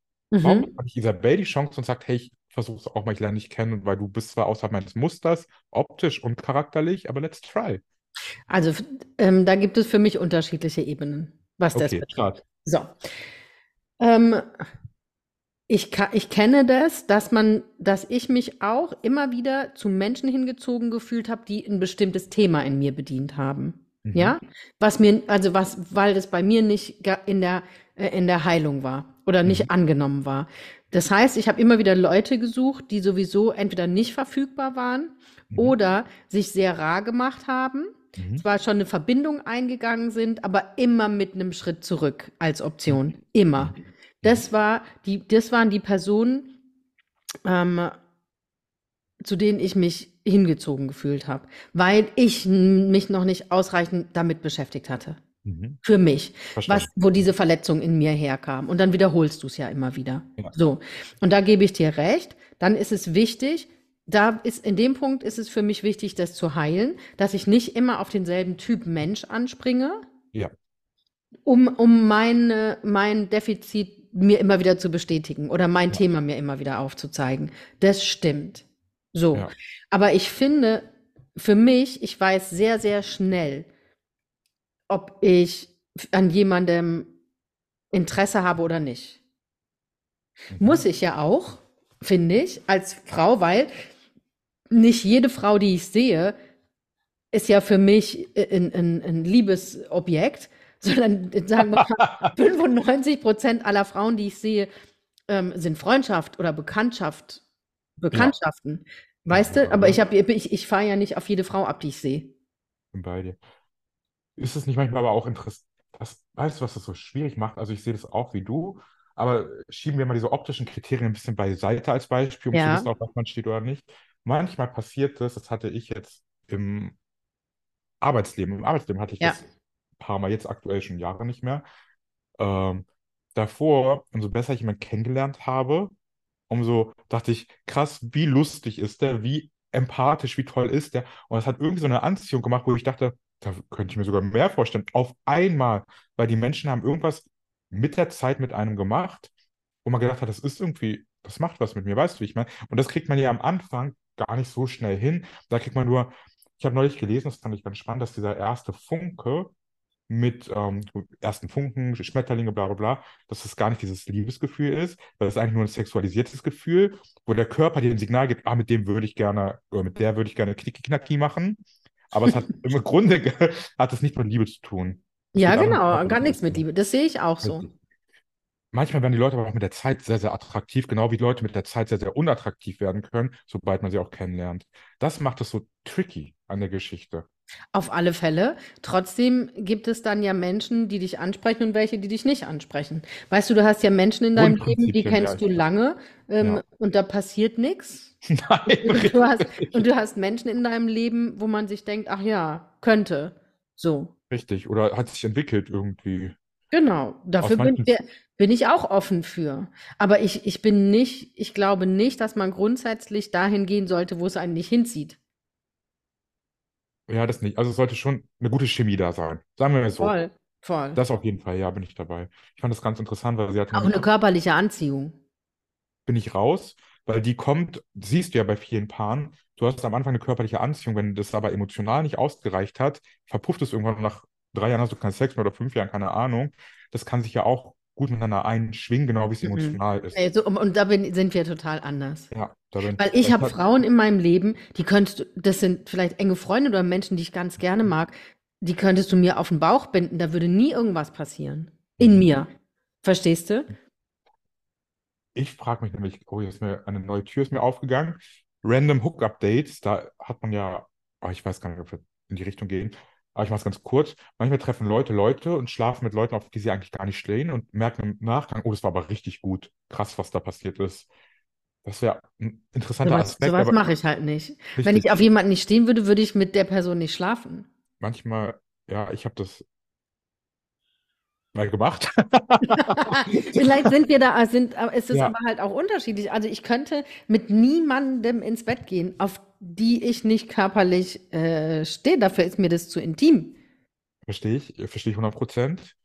Speaker 2: Warum
Speaker 1: Mhm.
Speaker 2: gibt man nicht Isabel die Chance und sagt, hey, ich versuche es auch mal, ich lerne dich kennen, weil du bist zwar außerhalb meines Musters, optisch und charakterlich, aber let's try.
Speaker 1: Also, ähm, da gibt es für mich unterschiedliche Ebenen, was das
Speaker 2: Okay,
Speaker 1: betrifft. So. Ähm, Ich, ich kenne das, dass man, dass ich mich auch immer wieder zu Menschen hingezogen gefühlt habe, die ein bestimmtes Thema in mir bedient haben.
Speaker 2: Mhm.
Speaker 1: Ja? Was mir, also was, weil das bei mir nicht in der, äh, in der Heilung war oder nicht
Speaker 2: Mhm.
Speaker 1: angenommen war. Das heißt, ich habe immer wieder Leute gesucht, die sowieso entweder nicht verfügbar waren
Speaker 2: Mhm.
Speaker 1: oder sich sehr rar gemacht haben,
Speaker 2: Mhm.
Speaker 1: zwar schon eine Verbindung eingegangen sind, aber immer mit einem Schritt zurück als Option. Immer.
Speaker 2: Mhm.
Speaker 1: Das war die, das waren die Personen, ähm, zu denen ich mich hingezogen gefühlt habe, weil ich mich noch nicht ausreichend damit beschäftigt hatte.
Speaker 2: Mhm.
Speaker 1: Für mich, was, wo diese Verletzung in mir herkam. Und dann wiederholst du es ja immer wieder.
Speaker 2: Ja.
Speaker 1: So. Und da gebe ich dir recht. Dann ist es wichtig, da ist, in dem Punkt ist es für mich wichtig, das zu heilen, dass ich nicht immer auf denselben Typ Mensch anspringe,
Speaker 2: Ja.
Speaker 1: um, um meine, mein Defizit mir immer wieder zu bestätigen oder mein
Speaker 2: Ja.
Speaker 1: Thema mir immer wieder aufzuzeigen. Das stimmt. So.
Speaker 2: Ja.
Speaker 1: Aber ich finde, für mich, ich weiß sehr, sehr schnell, ob ich an jemandem Interesse habe oder nicht.
Speaker 2: Mhm.
Speaker 1: Muss ich ja auch, finde ich, als Frau, weil nicht jede Frau, die ich sehe, ist ja für mich ein, ein, ein Liebesobjekt, (laughs) sondern sagen wir mal, (laughs) 95 Prozent aller Frauen, die ich sehe, ähm, sind Freundschaft oder Bekanntschaft, Bekanntschaften. Weißt
Speaker 2: Ja,
Speaker 1: du? Aber
Speaker 2: ja.
Speaker 1: ich, hab, ich, ich fahre ja nicht auf jede Frau ab, die ich sehe.
Speaker 2: bin bei dir. Ist es nicht manchmal aber auch interessant, weißt du, was das so schwierig macht? Also ich sehe das auch wie du, aber schieben wir mal diese optischen Kriterien ein bisschen beiseite als Beispiel, um zu
Speaker 1: Ja.
Speaker 2: wissen, auf was man steht oder nicht. Manchmal passiert das, das hatte ich jetzt im Arbeitsleben. Im Arbeitsleben hatte ich
Speaker 1: Ja.
Speaker 2: das ein paar Mal, jetzt aktuell schon Jahre nicht mehr. Ähm, davor, umso besser ich jemanden kennengelernt habe, umso dachte ich, krass, wie lustig ist der, wie empathisch, wie toll ist der. Und es hat irgendwie so eine Anziehung gemacht, wo ich dachte, da könnte ich mir sogar mehr vorstellen. Auf einmal, weil die Menschen haben irgendwas mit der Zeit mit einem gemacht, wo man gedacht hat, das ist irgendwie, das macht was mit mir, weißt du, wie ich meine? Und das kriegt man ja am Anfang gar nicht so schnell hin. Da kriegt man nur, ich habe neulich gelesen, das fand ich ganz spannend, dass dieser erste Funke mit ähm, ersten Funken, Schmetterlinge, bla bla bla, dass das gar nicht dieses Liebesgefühl ist, weil es eigentlich nur ein sexualisiertes Gefühl, wo der Körper dir ein Signal gibt, ah, mit dem würde ich gerne, oder mit der würde ich gerne Knicki-Knacki machen. Aber es hat (laughs) im Grunde hat es nicht mit Liebe zu tun. Es
Speaker 1: Ja, genau,
Speaker 2: um
Speaker 1: gar nichts mit Liebe. Das sehe ich auch so.
Speaker 2: Manchmal werden die Leute aber auch mit der Zeit sehr, sehr attraktiv, genau wie Leute mit der Zeit sehr, sehr unattraktiv werden können, sobald man sie auch kennenlernt. Das macht es so tricky an der Geschichte.
Speaker 1: Auf alle Fälle. Trotzdem gibt es dann ja Menschen, die dich ansprechen und welche, die dich nicht ansprechen. Weißt du, du hast ja Menschen in deinem Leben, die kennst du lange, ähm,
Speaker 2: Ja.
Speaker 1: und da passiert nichts. (laughs)
Speaker 2: Nein,
Speaker 1: Und du hast, und du hast Menschen in deinem Leben, wo man sich denkt, ach ja, könnte. So.
Speaker 2: Richtig. Oder hat sich entwickelt irgendwie.
Speaker 1: Genau. Dafür bin, wir- bin ich auch offen für. Aber ich, ich bin nicht, ich glaube nicht, dass man grundsätzlich dahin gehen sollte, wo es einen nicht hinzieht.
Speaker 2: Ja, das nicht. Also es sollte schon eine gute Chemie da sein. Sagen wir mal so.
Speaker 1: Voll, voll.
Speaker 2: Das auf jeden Fall, ja, bin ich dabei. Ich fand das ganz interessant, weil sie hatte
Speaker 1: Auch eine körperliche Anziehung.
Speaker 2: bin ich raus, weil die kommt, siehst du ja bei vielen Paaren, du hast am Anfang eine körperliche Anziehung, wenn das aber emotional nicht ausgereicht hat, verpufft es irgendwann nach drei Jahren hast du keinen Sex mehr oder fünf Jahren, keine Ahnung. Das kann sich ja auch gut miteinander einschwingen, genau wie es
Speaker 1: Mhm.
Speaker 2: emotional ist.
Speaker 1: Ey, so, und, da bin, sind wir total anders.
Speaker 2: Ja, da bin
Speaker 1: Weil ich habe Frauen in meinem Leben, die könntest du, das sind vielleicht enge Freunde oder Menschen, die ich ganz gerne mag, die könntest du mir auf den Bauch binden, da würde nie irgendwas passieren. In
Speaker 2: Mhm.
Speaker 1: mir. Verstehst du?
Speaker 2: Ich frage mich nämlich, oh, jetzt ist mir eine neue Tür ist mir aufgegangen. Random Hook-Updates, da hat man ja, oh, ich weiß gar nicht, ob wir in die Richtung gehen, aber ich mache es ganz kurz. Manchmal treffen Leute Leute und schlafen mit Leuten, auf die sie eigentlich gar nicht stehen und merken im Nachgang, oh, das war aber richtig gut. Krass, was da passiert ist. Das wäre ein interessanter
Speaker 1: Sowas,
Speaker 2: Aspekt,
Speaker 1: sowas mache ich halt nicht. Wenn
Speaker 2: richtig.
Speaker 1: ich auf jemanden nicht stehen würde, würde ich mit der Person nicht schlafen.
Speaker 2: manchmal, ja, ich habe das mal gemacht. (laughs) (laughs)
Speaker 1: Vielleicht sind wir da, sind, ist es
Speaker 2: Ja.
Speaker 1: aber halt auch unterschiedlich. Also ich könnte mit niemandem ins Bett gehen, auf die ich nicht körperlich äh, stehe. Dafür ist mir das zu intim.
Speaker 2: Verstehe ich, verstehe ich 100 Prozent.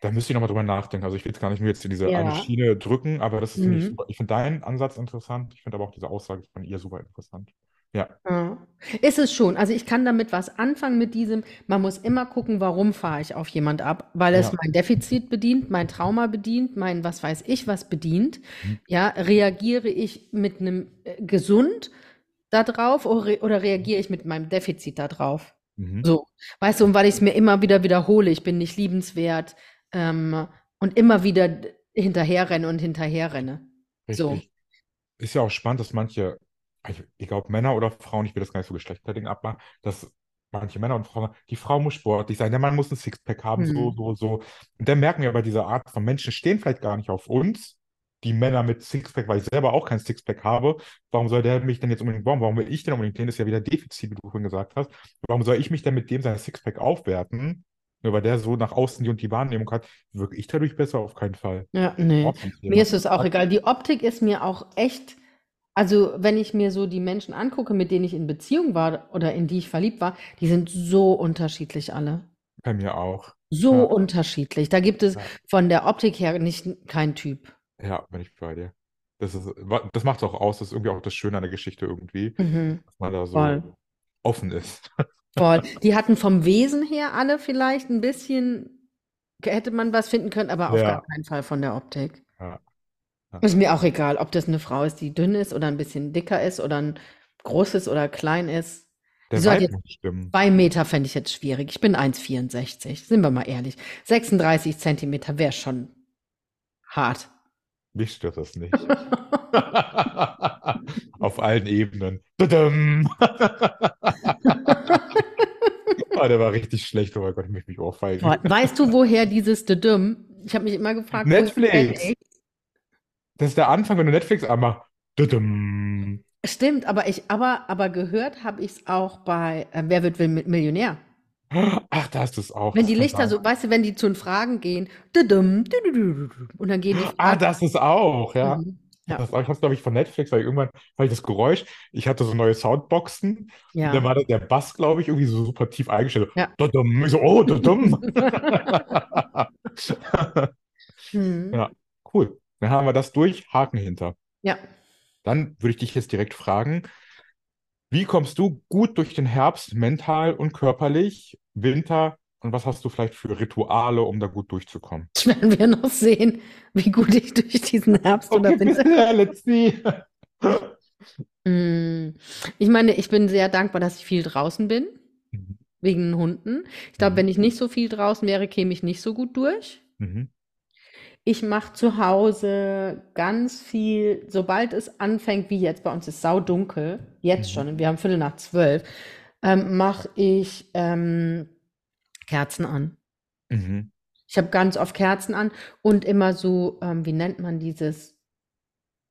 Speaker 2: Da müsste ich nochmal drüber nachdenken. Also ich will jetzt gar nicht nur jetzt in diese eine
Speaker 1: Ja.
Speaker 2: Schiene drücken, aber das ist,
Speaker 1: Mhm.
Speaker 2: super. Ich finde deinen Ansatz interessant. Ich finde aber auch diese Aussage von ihr super interessant. Ja,
Speaker 1: Ja. Ist es schon. Also ich kann damit was anfangen mit diesem, man muss immer gucken, warum fahre ich auf jemand ab, weil es
Speaker 2: ja.
Speaker 1: mein Defizit bedient, mein Trauma bedient, mein was weiß ich was bedient.
Speaker 2: Mhm.
Speaker 1: Ja, reagiere ich mit einem äh, gesund da drauf oder, re oder reagiere ich mit meinem Defizit da drauf?
Speaker 2: Mhm.
Speaker 1: So, weißt du, und weil ich es mir immer wieder wiederhole, ich bin nicht liebenswert ähm, und immer wieder hinterherrenne und hinterherrenne. So.
Speaker 2: Ist ja auch spannend, dass manche, ich, ich glaube Männer oder Frauen, ich will das gar nicht so geschlechterding abmachen, dass manche Männer und Frauen, die Frau muss sportlich sein, der Mann muss ein Sixpack haben, so,
Speaker 1: Hm.
Speaker 2: so, so. Und dann merken wir bei dieser Art von Menschen stehen vielleicht gar nicht auf uns, die Männer mit Sixpack, weil ich selber auch kein Sixpack habe. Warum soll der mich denn jetzt unbedingt bauen? Warum will ich denn unbedingt den? Das ist ja wieder Defizit, wie du vorhin gesagt hast. Warum soll ich mich denn mit dem sein Sixpack aufwerten? Nur weil der so nach außen die und die Wahrnehmung hat, wirke ich dadurch besser auf keinen Fall.
Speaker 1: Ja, nee. Mir ist es auch egal. Die Optik ist mir auch echt, also wenn ich mir so die Menschen angucke, mit denen ich in Beziehung war oder in die ich verliebt war, die sind so unterschiedlich alle.
Speaker 2: Bei mir auch.
Speaker 1: So
Speaker 2: Ja.
Speaker 1: unterschiedlich. Da gibt es
Speaker 2: Ja.
Speaker 1: von der Optik her nicht keinen Typ.
Speaker 2: Ja, bin ich bei dir. Das ist, das macht es auch aus, das ist irgendwie auch das Schöne an der Geschichte irgendwie,
Speaker 1: Mhm.
Speaker 2: dass man da so
Speaker 1: Voll.
Speaker 2: offen ist.
Speaker 1: Voll. (laughs) Die hatten vom Wesen her alle vielleicht ein bisschen, hätte man was finden können, aber auf
Speaker 2: Ja.
Speaker 1: gar keinen Fall von der Optik.
Speaker 2: Ja. Ja.
Speaker 1: Ist mir auch egal, ob das eine Frau ist, die dünn ist oder ein bisschen dicker ist oder ein großes oder klein ist. Die
Speaker 2: Der
Speaker 1: soll halt
Speaker 2: Vibe
Speaker 1: jetzt
Speaker 2: muss stimmen.
Speaker 1: Zwei Meter fände ich jetzt schwierig. Ich bin 1,64. Sind wir mal ehrlich. 36 Zentimeter wäre schon hart.
Speaker 2: Mich stört das nicht. (laughs) Auf allen Ebenen. Oh, (laughs) der war richtig schlecht. Oh mein Gott, ich möchte mich ohrfeigen.
Speaker 1: Weißt du, woher dieses Düdüm? Ich habe mich immer gefragt,
Speaker 2: Netflix. Das ist der Anfang, wenn du Netflix anmachst. Tudum.
Speaker 1: Stimmt, aber ich, aber, aber gehört habe ich es auch bei äh, Wer wird Millionär?
Speaker 2: Ach, da ist es auch.
Speaker 1: Wenn die Lichter so, weißt du, wenn die zu den Fragen gehen, und dann gehen die
Speaker 2: Ah,
Speaker 1: Fragen.
Speaker 2: das ist auch, ja.
Speaker 1: Mhm. Ja,
Speaker 2: Das war, ich habe es, glaube ich, von Netflix, weil ich irgendwann, weil ich das Geräusch, ich hatte so neue Soundboxen, und dann
Speaker 1: ja.
Speaker 2: war der Bass, glaube ich, irgendwie so super tief eingestellt.
Speaker 1: Ja.
Speaker 2: Dudum. Ich so, oh, dudum. (laughs) (laughs)
Speaker 1: Hm.
Speaker 2: Ja, cool. Dann haben wir das durch, Haken hinter.
Speaker 1: Ja.
Speaker 2: Dann würde ich dich jetzt direkt fragen, wie kommst du gut durch den Herbst, mental und körperlich, Winter, und was hast du vielleicht für Rituale, um da gut durchzukommen?
Speaker 1: Das werden wir noch sehen, wie gut ich durch diesen Herbst oder
Speaker 2: Okay,
Speaker 1: Winter.
Speaker 2: bisher, (laughs) let's see.
Speaker 1: Mm, Ich meine, ich bin sehr dankbar, dass ich viel draußen bin,
Speaker 2: Mhm.
Speaker 1: wegen den Hunden. Ich glaube,
Speaker 2: Mhm.
Speaker 1: wenn ich nicht so viel draußen wäre, käme ich nicht so gut durch.
Speaker 2: Mhm.
Speaker 1: Ich mache zu Hause ganz viel, sobald es anfängt, wie jetzt, bei uns ist saudunkel, jetzt
Speaker 2: Mhm.
Speaker 1: schon, wir haben Viertel nach zwölf, ähm, mache ich ähm, Kerzen an.
Speaker 2: Mhm.
Speaker 1: Ich habe ganz oft Kerzen an und immer so, ähm, wie nennt man dieses,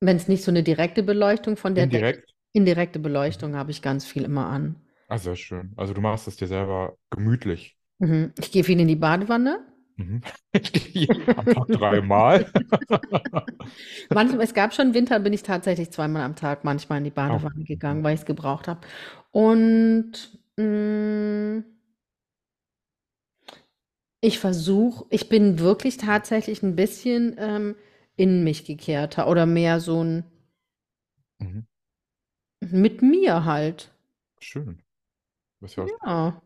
Speaker 1: wenn es nicht so eine direkte Beleuchtung von der Decke,
Speaker 2: Indirekt?
Speaker 1: indirekte Beleuchtung habe ich ganz viel immer an.
Speaker 2: Ah, sehr schön. Also du machst es dir selber gemütlich.
Speaker 1: Mhm. Ich gehe viel in die Badewanne.
Speaker 2: Mhm. (laughs) Am Tag dreimal. (laughs)
Speaker 1: Manchmal, es gab schon Winter, bin ich tatsächlich zweimal am Tag manchmal in die Badewanne gegangen, weil ich es gebraucht habe. Und mh, ich versuche, ich bin wirklich tatsächlich ein bisschen ähm, in mich gekehrter oder mehr so ein
Speaker 2: Mhm.
Speaker 1: mit mir halt.
Speaker 2: Schön. Ja
Speaker 1: Ja.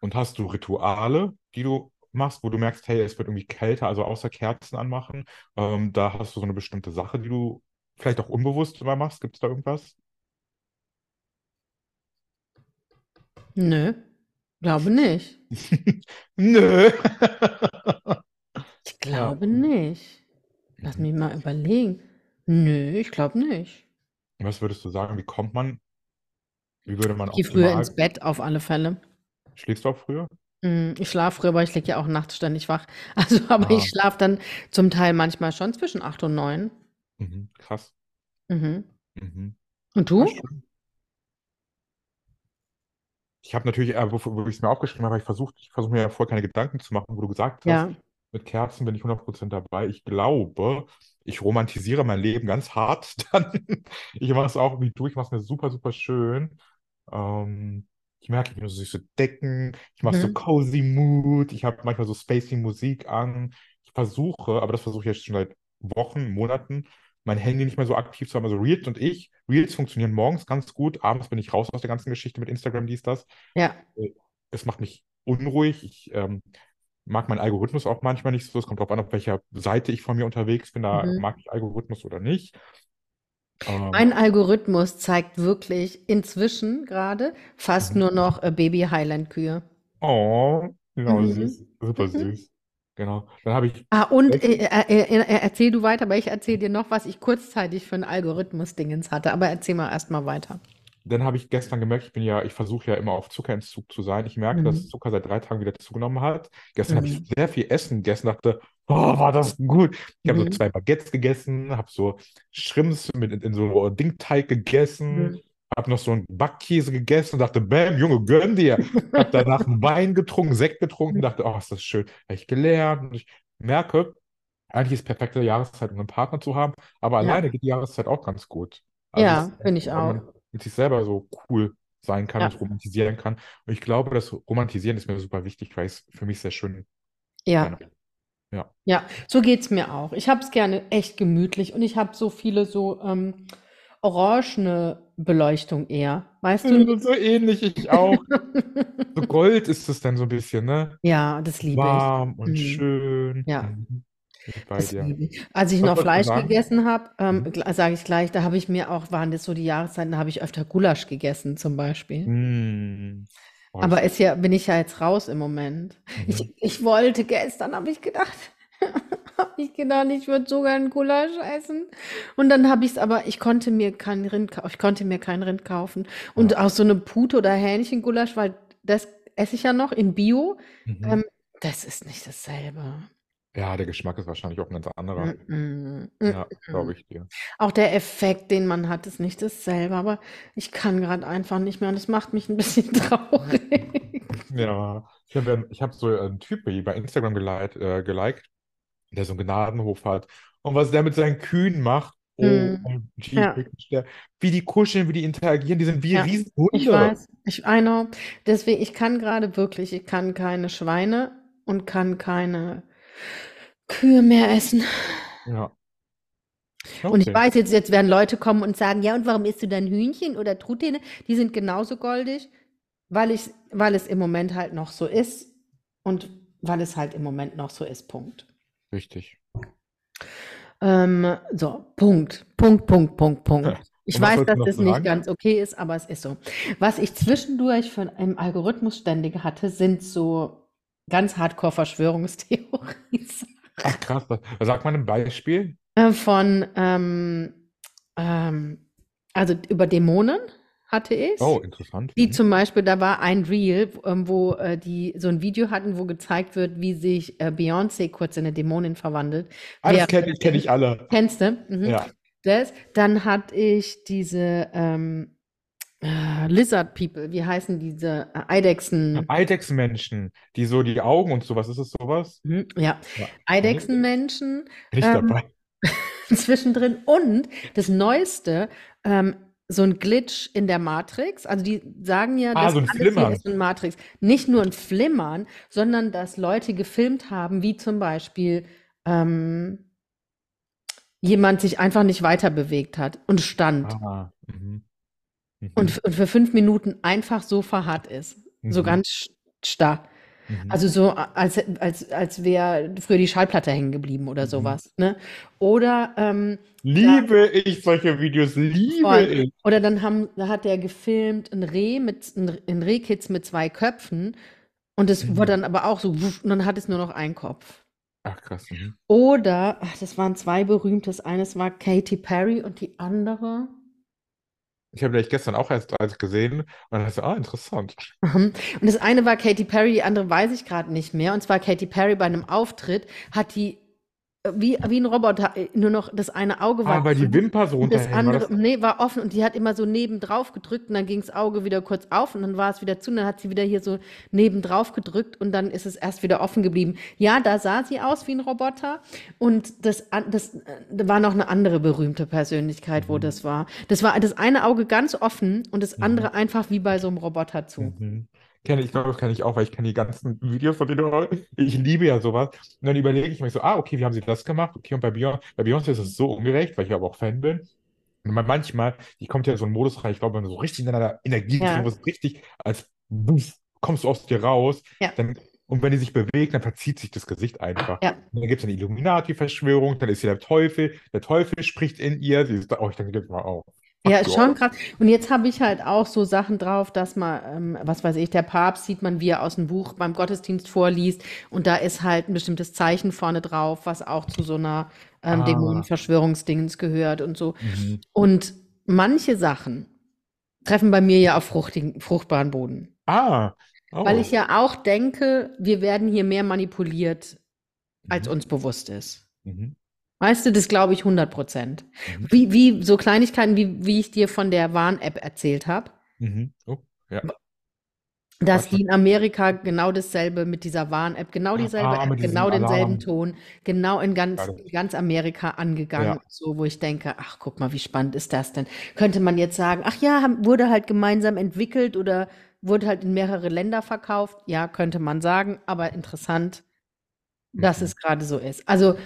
Speaker 2: Und hast du Rituale, die du machst, wo du merkst, hey, es wird irgendwie kälter, also außer Kerzen anmachen, ähm, da hast du so eine bestimmte Sache, die du vielleicht auch unbewusst immer machst? Gibt es da irgendwas?
Speaker 1: Nö, glaube nicht. (laughs)
Speaker 2: Nö.
Speaker 1: Ich glaube nicht. Lass mich mal überlegen. Nö, ich glaube nicht.
Speaker 2: Was würdest du sagen, wie kommt man, wie würde man
Speaker 1: Ich gehe früher
Speaker 2: optimal,
Speaker 1: ins Bett auf alle Fälle.
Speaker 2: schläfst du auch früher?
Speaker 1: Mm, Ich schlafe früher, aber ich liege ja auch nachts ständig wach. (laughs) Also, aber
Speaker 2: Ah.
Speaker 1: ich schlafe dann zum Teil manchmal schon zwischen acht und neun.
Speaker 2: Mhm, krass.
Speaker 1: Mhm.
Speaker 2: Mhm.
Speaker 1: Und
Speaker 2: Ja,
Speaker 1: du?
Speaker 2: Ich habe natürlich, äh, wo, wo ich es mir aufgeschrieben habe, ich versucht, ich versuche mir ja voll keine Gedanken zu machen, wo du gesagt hast,
Speaker 1: Ja.
Speaker 2: mit Kerzen bin ich 100% dabei. Ich glaube, ich romantisiere mein Leben ganz hart (laughs) dann. Ich mache es auch wie du, ich mache es mir super, super schön. Ähm, ich merke, ich bin so Decken, ich mache so
Speaker 1: Mhm.
Speaker 2: cozy Mood, ich habe manchmal so spacey Musik an. Ich versuche, aber das versuche ich jetzt schon seit Wochen, Monaten, mein Handy nicht mehr so aktiv zu haben. Also Reels und ich, Reels funktionieren morgens ganz gut, abends bin ich raus aus der ganzen Geschichte mit Instagram, dies, das.
Speaker 1: Ja.
Speaker 2: Äh, Es macht mich unruhig. Ich ähm, mag meinen Algorithmus auch manchmal nicht so. Es kommt darauf an, auf welcher Seite ich von mir unterwegs bin. Da
Speaker 1: Mhm.
Speaker 2: mag ich Algorithmus oder nicht. Ähm,
Speaker 1: Mein Algorithmus zeigt wirklich inzwischen gerade fast
Speaker 2: Mhm.
Speaker 1: nur noch äh, Baby-Highland-Kühe.
Speaker 2: oh, genau,
Speaker 1: Mhm.
Speaker 2: süß. Super
Speaker 1: Mhm.
Speaker 2: süß. Genau. Dann habe ich
Speaker 1: Ah, und äh, äh, äh, äh, erzähl du weiter, aber ich erzähle dir noch, was ich kurzzeitig für ein Algorithmus-Dingens hatte. Aber erzähl mal erstmal weiter.
Speaker 2: Dann habe ich gestern gemerkt, ich bin ja, ich versuche ja immer auf Zuckerentzug zu sein. Ich merke, dass
Speaker 1: Mhm.
Speaker 2: Zucker seit drei Tagen wieder zugenommen hat. Gestern habe ich
Speaker 1: Mhm.
Speaker 2: sehr viel Essen gegessen, dachte, oh, war das gut. Ich habe so
Speaker 1: Mhm.
Speaker 2: zwei Baguettes gegessen, habe so Shrimps mit in, in so Dingteig gegessen,
Speaker 1: Mhm.
Speaker 2: habe noch so einen Backkäse gegessen und dachte, Bam, Junge, gönn dir. Habe danach einen Wein getrunken, Sekt getrunken, dachte, oh, ist das schön. Habe ich gelernt und ich merke, eigentlich ist perfekte Jahreszeit, um einen Partner zu haben, aber
Speaker 1: Ja.
Speaker 2: alleine geht die Jahreszeit auch ganz gut. Also
Speaker 1: Ja,
Speaker 2: ist
Speaker 1: finde ich auch.
Speaker 2: mit sich selber so cool sein kann
Speaker 1: Ja.
Speaker 2: und romantisieren kann. Und ich glaube, das Romantisieren ist mir super wichtig, weil es für mich sehr schön
Speaker 1: Ja.
Speaker 2: Ja.
Speaker 1: Ja, so geht's mir auch. Ich habe es gerne echt gemütlich und ich habe so viele so ähm, orangene Beleuchtung eher. Weißt du?
Speaker 2: So ähnlich, ich auch. So (laughs) Gold ist es dann so ein bisschen, ne?
Speaker 1: Ja, das liebe ich.
Speaker 2: Warm und
Speaker 1: Mhm.
Speaker 2: schön.
Speaker 1: Ja.
Speaker 2: Mhm.
Speaker 1: Das liebe ich. Als ich
Speaker 2: Was
Speaker 1: noch Fleisch gegessen habe, ähm,
Speaker 2: Mhm.
Speaker 1: sage ich gleich, da habe ich mir auch, waren das so die Jahreszeiten, da habe ich öfter Gulasch gegessen zum Beispiel.
Speaker 2: Mm.
Speaker 1: Aber ist ja, bin ich ja jetzt raus im Moment.
Speaker 2: mhm.
Speaker 1: Ich, ich wollte gestern, habe ich gedacht, (laughs) habe ich gedacht, ich würde sogar einen Gulasch essen. Und dann habe ich es aber, ich konnte mir kein Rind, ich konnte mir kein Rind kaufen. Und
Speaker 2: Ja.
Speaker 1: auch so eine Pute oder Hähnchengulasch, weil das esse ich ja noch in Bio.
Speaker 2: Mhm.
Speaker 1: Ähm, das ist nicht dasselbe.
Speaker 2: Ja, der Geschmack ist wahrscheinlich auch ein ganz anderer.
Speaker 1: Mm, mm,
Speaker 2: Ja, glaube ich dir.
Speaker 1: Auch der Effekt, den man hat, ist nicht dasselbe, aber ich kann gerade einfach nicht mehr und das macht mich ein bisschen (laughs) traurig. (laughs)
Speaker 2: Ja, ich habe ich hab so einen Typ bei bei Instagram geleit, äh, geliked, der so einen Gnadenhof hat. Und was der mit seinen Kühen macht,
Speaker 1: Hm,
Speaker 2: OMG,
Speaker 1: ja,
Speaker 2: wirklich, der, wie die kuscheln, wie die interagieren, die sind wie
Speaker 1: ja, ich
Speaker 2: Hunde.
Speaker 1: weiß, ich, I know. Deswegen, ich kann gerade wirklich, ich kann keine Schweine und kann keine Kühe mehr essen.
Speaker 2: Ja,
Speaker 1: Und ich
Speaker 2: okay.
Speaker 1: weiß jetzt, jetzt werden Leute kommen und sagen, ja, und warum isst du dann Hühnchen oder Truthähne? Die sind genauso goldig, weil ich, weil es im Moment halt noch so ist und weil es halt im Moment noch so ist, Punkt.
Speaker 2: Richtig.
Speaker 1: Ähm, so, Punkt, Punkt, Punkt, Punkt, Punkt. Ich
Speaker 2: Und was
Speaker 1: weiß, dass das nicht ganz okay ist, aber es ist so. Was ich zwischendurch von einem Algorithmus ständig hatte, sind so ganz Hardcore-Verschwörungstheorien. (laughs)
Speaker 2: Ach krass, sag mal ein Beispiel.
Speaker 1: Äh, Von, ähm, ähm, also über Dämonen hatte ich.
Speaker 2: Oh, interessant.
Speaker 1: Wie
Speaker 2: Mhm.
Speaker 1: zum Beispiel, da war ein Reel, ähm, wo äh, die so ein Video hatten, wo gezeigt wird, wie sich äh, Beyoncé kurz in eine Dämonin verwandelt.
Speaker 2: Ah, das kenne ich, kenn ich alle.
Speaker 1: Kennst du? Mhm.
Speaker 2: Ja.
Speaker 1: Das. Dann hatte ich diese ähm, äh, Lizard People, wie heißen diese äh, Eidechsen?
Speaker 2: Eidechsenmenschen, die so die Augen und sowas, ist es sowas?
Speaker 1: Mhm, ja,
Speaker 2: Ja.
Speaker 1: Eidechsenmenschen
Speaker 2: Bin ich
Speaker 1: ähm,
Speaker 2: dabei. (laughs)
Speaker 1: zwischendrin und das Neueste, ähm, so ein Glitch in der Matrix. Also die sagen ja,
Speaker 2: Ah,
Speaker 1: das
Speaker 2: so ein
Speaker 1: alles hier
Speaker 2: Flimmern.
Speaker 1: ist ein Matrix. Nicht nur ein Flimmern, sondern dass Leute gefilmt haben, wie zum Beispiel ähm, jemand sich einfach nicht weiter bewegt hat und stand.
Speaker 2: Ah, mhm. Mhm.
Speaker 1: und, f- und für fünf Minuten einfach so verharrt ist. So
Speaker 2: Mhm.
Speaker 1: ganz sch- starr.
Speaker 2: Mhm.
Speaker 1: Also so, als, als, als wäre früher die Schallplatte hängen geblieben oder
Speaker 2: Mhm.
Speaker 1: sowas. Ne? Oder, ähm,
Speaker 2: Liebe ich solche Videos, liebe
Speaker 1: voll.
Speaker 2: ich.
Speaker 1: oder dann haben, da hat er gefilmt ein Reh mit, ein, Rehkitz mit zwei Köpfen und es
Speaker 2: Mhm.
Speaker 1: wurde dann aber auch so, wuff, und dann hat es nur noch einen Kopf.
Speaker 2: Ach krass. Mhm.
Speaker 1: Oder, ach, das waren zwei berühmtes. Eines war Katy Perry und die andere.
Speaker 2: Ich habe dich gestern auch erst als gesehen und dann dachte ah, interessant.
Speaker 1: Mhm. Und das eine war Katy Perry, die andere weiß ich gerade nicht mehr. Und zwar Katy Perry bei einem Auftritt hat die wie, wie ein Roboter, nur noch das eine Auge war
Speaker 2: Ah, weil die Wimper so
Speaker 1: und das
Speaker 2: runterhängen. War
Speaker 1: andere,
Speaker 2: das?
Speaker 1: nee, war offen und die hat immer so nebendrauf gedrückt und dann ging das Auge wieder kurz auf und dann war es wieder zu und dann hat sie wieder hier so nebendrauf gedrückt und dann ist es erst wieder offen geblieben. Ja, da sah sie aus wie ein Roboter und das, das äh, da war noch eine andere berühmte Persönlichkeit, wo
Speaker 2: Mhm.
Speaker 1: das war. Das war das eine Auge ganz offen und das
Speaker 2: Mhm.
Speaker 1: andere einfach wie bei so einem Roboter zu.
Speaker 2: Mhm. Kenne ich, glaube, das kenne ich auch, weil ich kenne die ganzen Videos von denen. Ich liebe ja sowas. Und dann überlege ich mir so, ah, okay, wie haben sie das gemacht? Okay, und bei Beyoncé, bei Beyoncé ist es so ungerecht, weil ich aber auch Fan bin. Und manchmal, die kommt ja in so einen Modus rein, ich glaube, wenn du so richtig in deiner Energie
Speaker 1: Ja.
Speaker 2: bist, richtig als Buff, kommst du aus dir raus,
Speaker 1: Ja.
Speaker 2: dann, und wenn die sich bewegt, dann verzieht sich das Gesicht einfach.
Speaker 1: Ja.
Speaker 2: Und dann gibt es eine Illuminati-Verschwörung, dann ist sie der Teufel, der Teufel spricht in ihr, sie ist da, oh, ich denke mal, oh.
Speaker 1: Ja, schon krass. Und jetzt habe ich halt auch so Sachen drauf, dass man, ähm, was weiß ich, der Papst sieht man, wie er aus dem Buch beim Gottesdienst vorliest. Und da ist halt ein bestimmtes Zeichen vorne drauf, was auch zu so einer ähm,
Speaker 2: Ah.
Speaker 1: Dämonenverschwörungsdingens gehört und so.
Speaker 2: Mhm.
Speaker 1: Und manche Sachen treffen bei mir ja auf fruchtigen, fruchtbaren Boden.
Speaker 2: Ah, oh.
Speaker 1: Weil ich ja auch denke, wir werden hier mehr manipuliert, als
Speaker 2: Mhm.
Speaker 1: uns bewusst ist.
Speaker 2: Mhm.
Speaker 1: Weißt du, das glaube ich 100 Prozent. Wie, wie so Kleinigkeiten, wie, wie ich dir von der Warn-App erzählt habe,
Speaker 2: Mhm. Oh, ja.
Speaker 1: dass die in Amerika genau dasselbe mit dieser Warn-App, genau dieselbe
Speaker 2: ah,
Speaker 1: App, genau denselben
Speaker 2: Alarm.
Speaker 1: Ton, genau in ganz, in ganz Amerika angegangen,
Speaker 2: Ja.
Speaker 1: so wo ich denke, ach guck mal, wie spannend ist das denn? Könnte man jetzt sagen, ach ja, wurde halt gemeinsam entwickelt oder wurde halt in mehrere Länder verkauft? Ja, könnte man sagen, aber interessant, dass
Speaker 2: Mhm.
Speaker 1: es gerade so ist. Also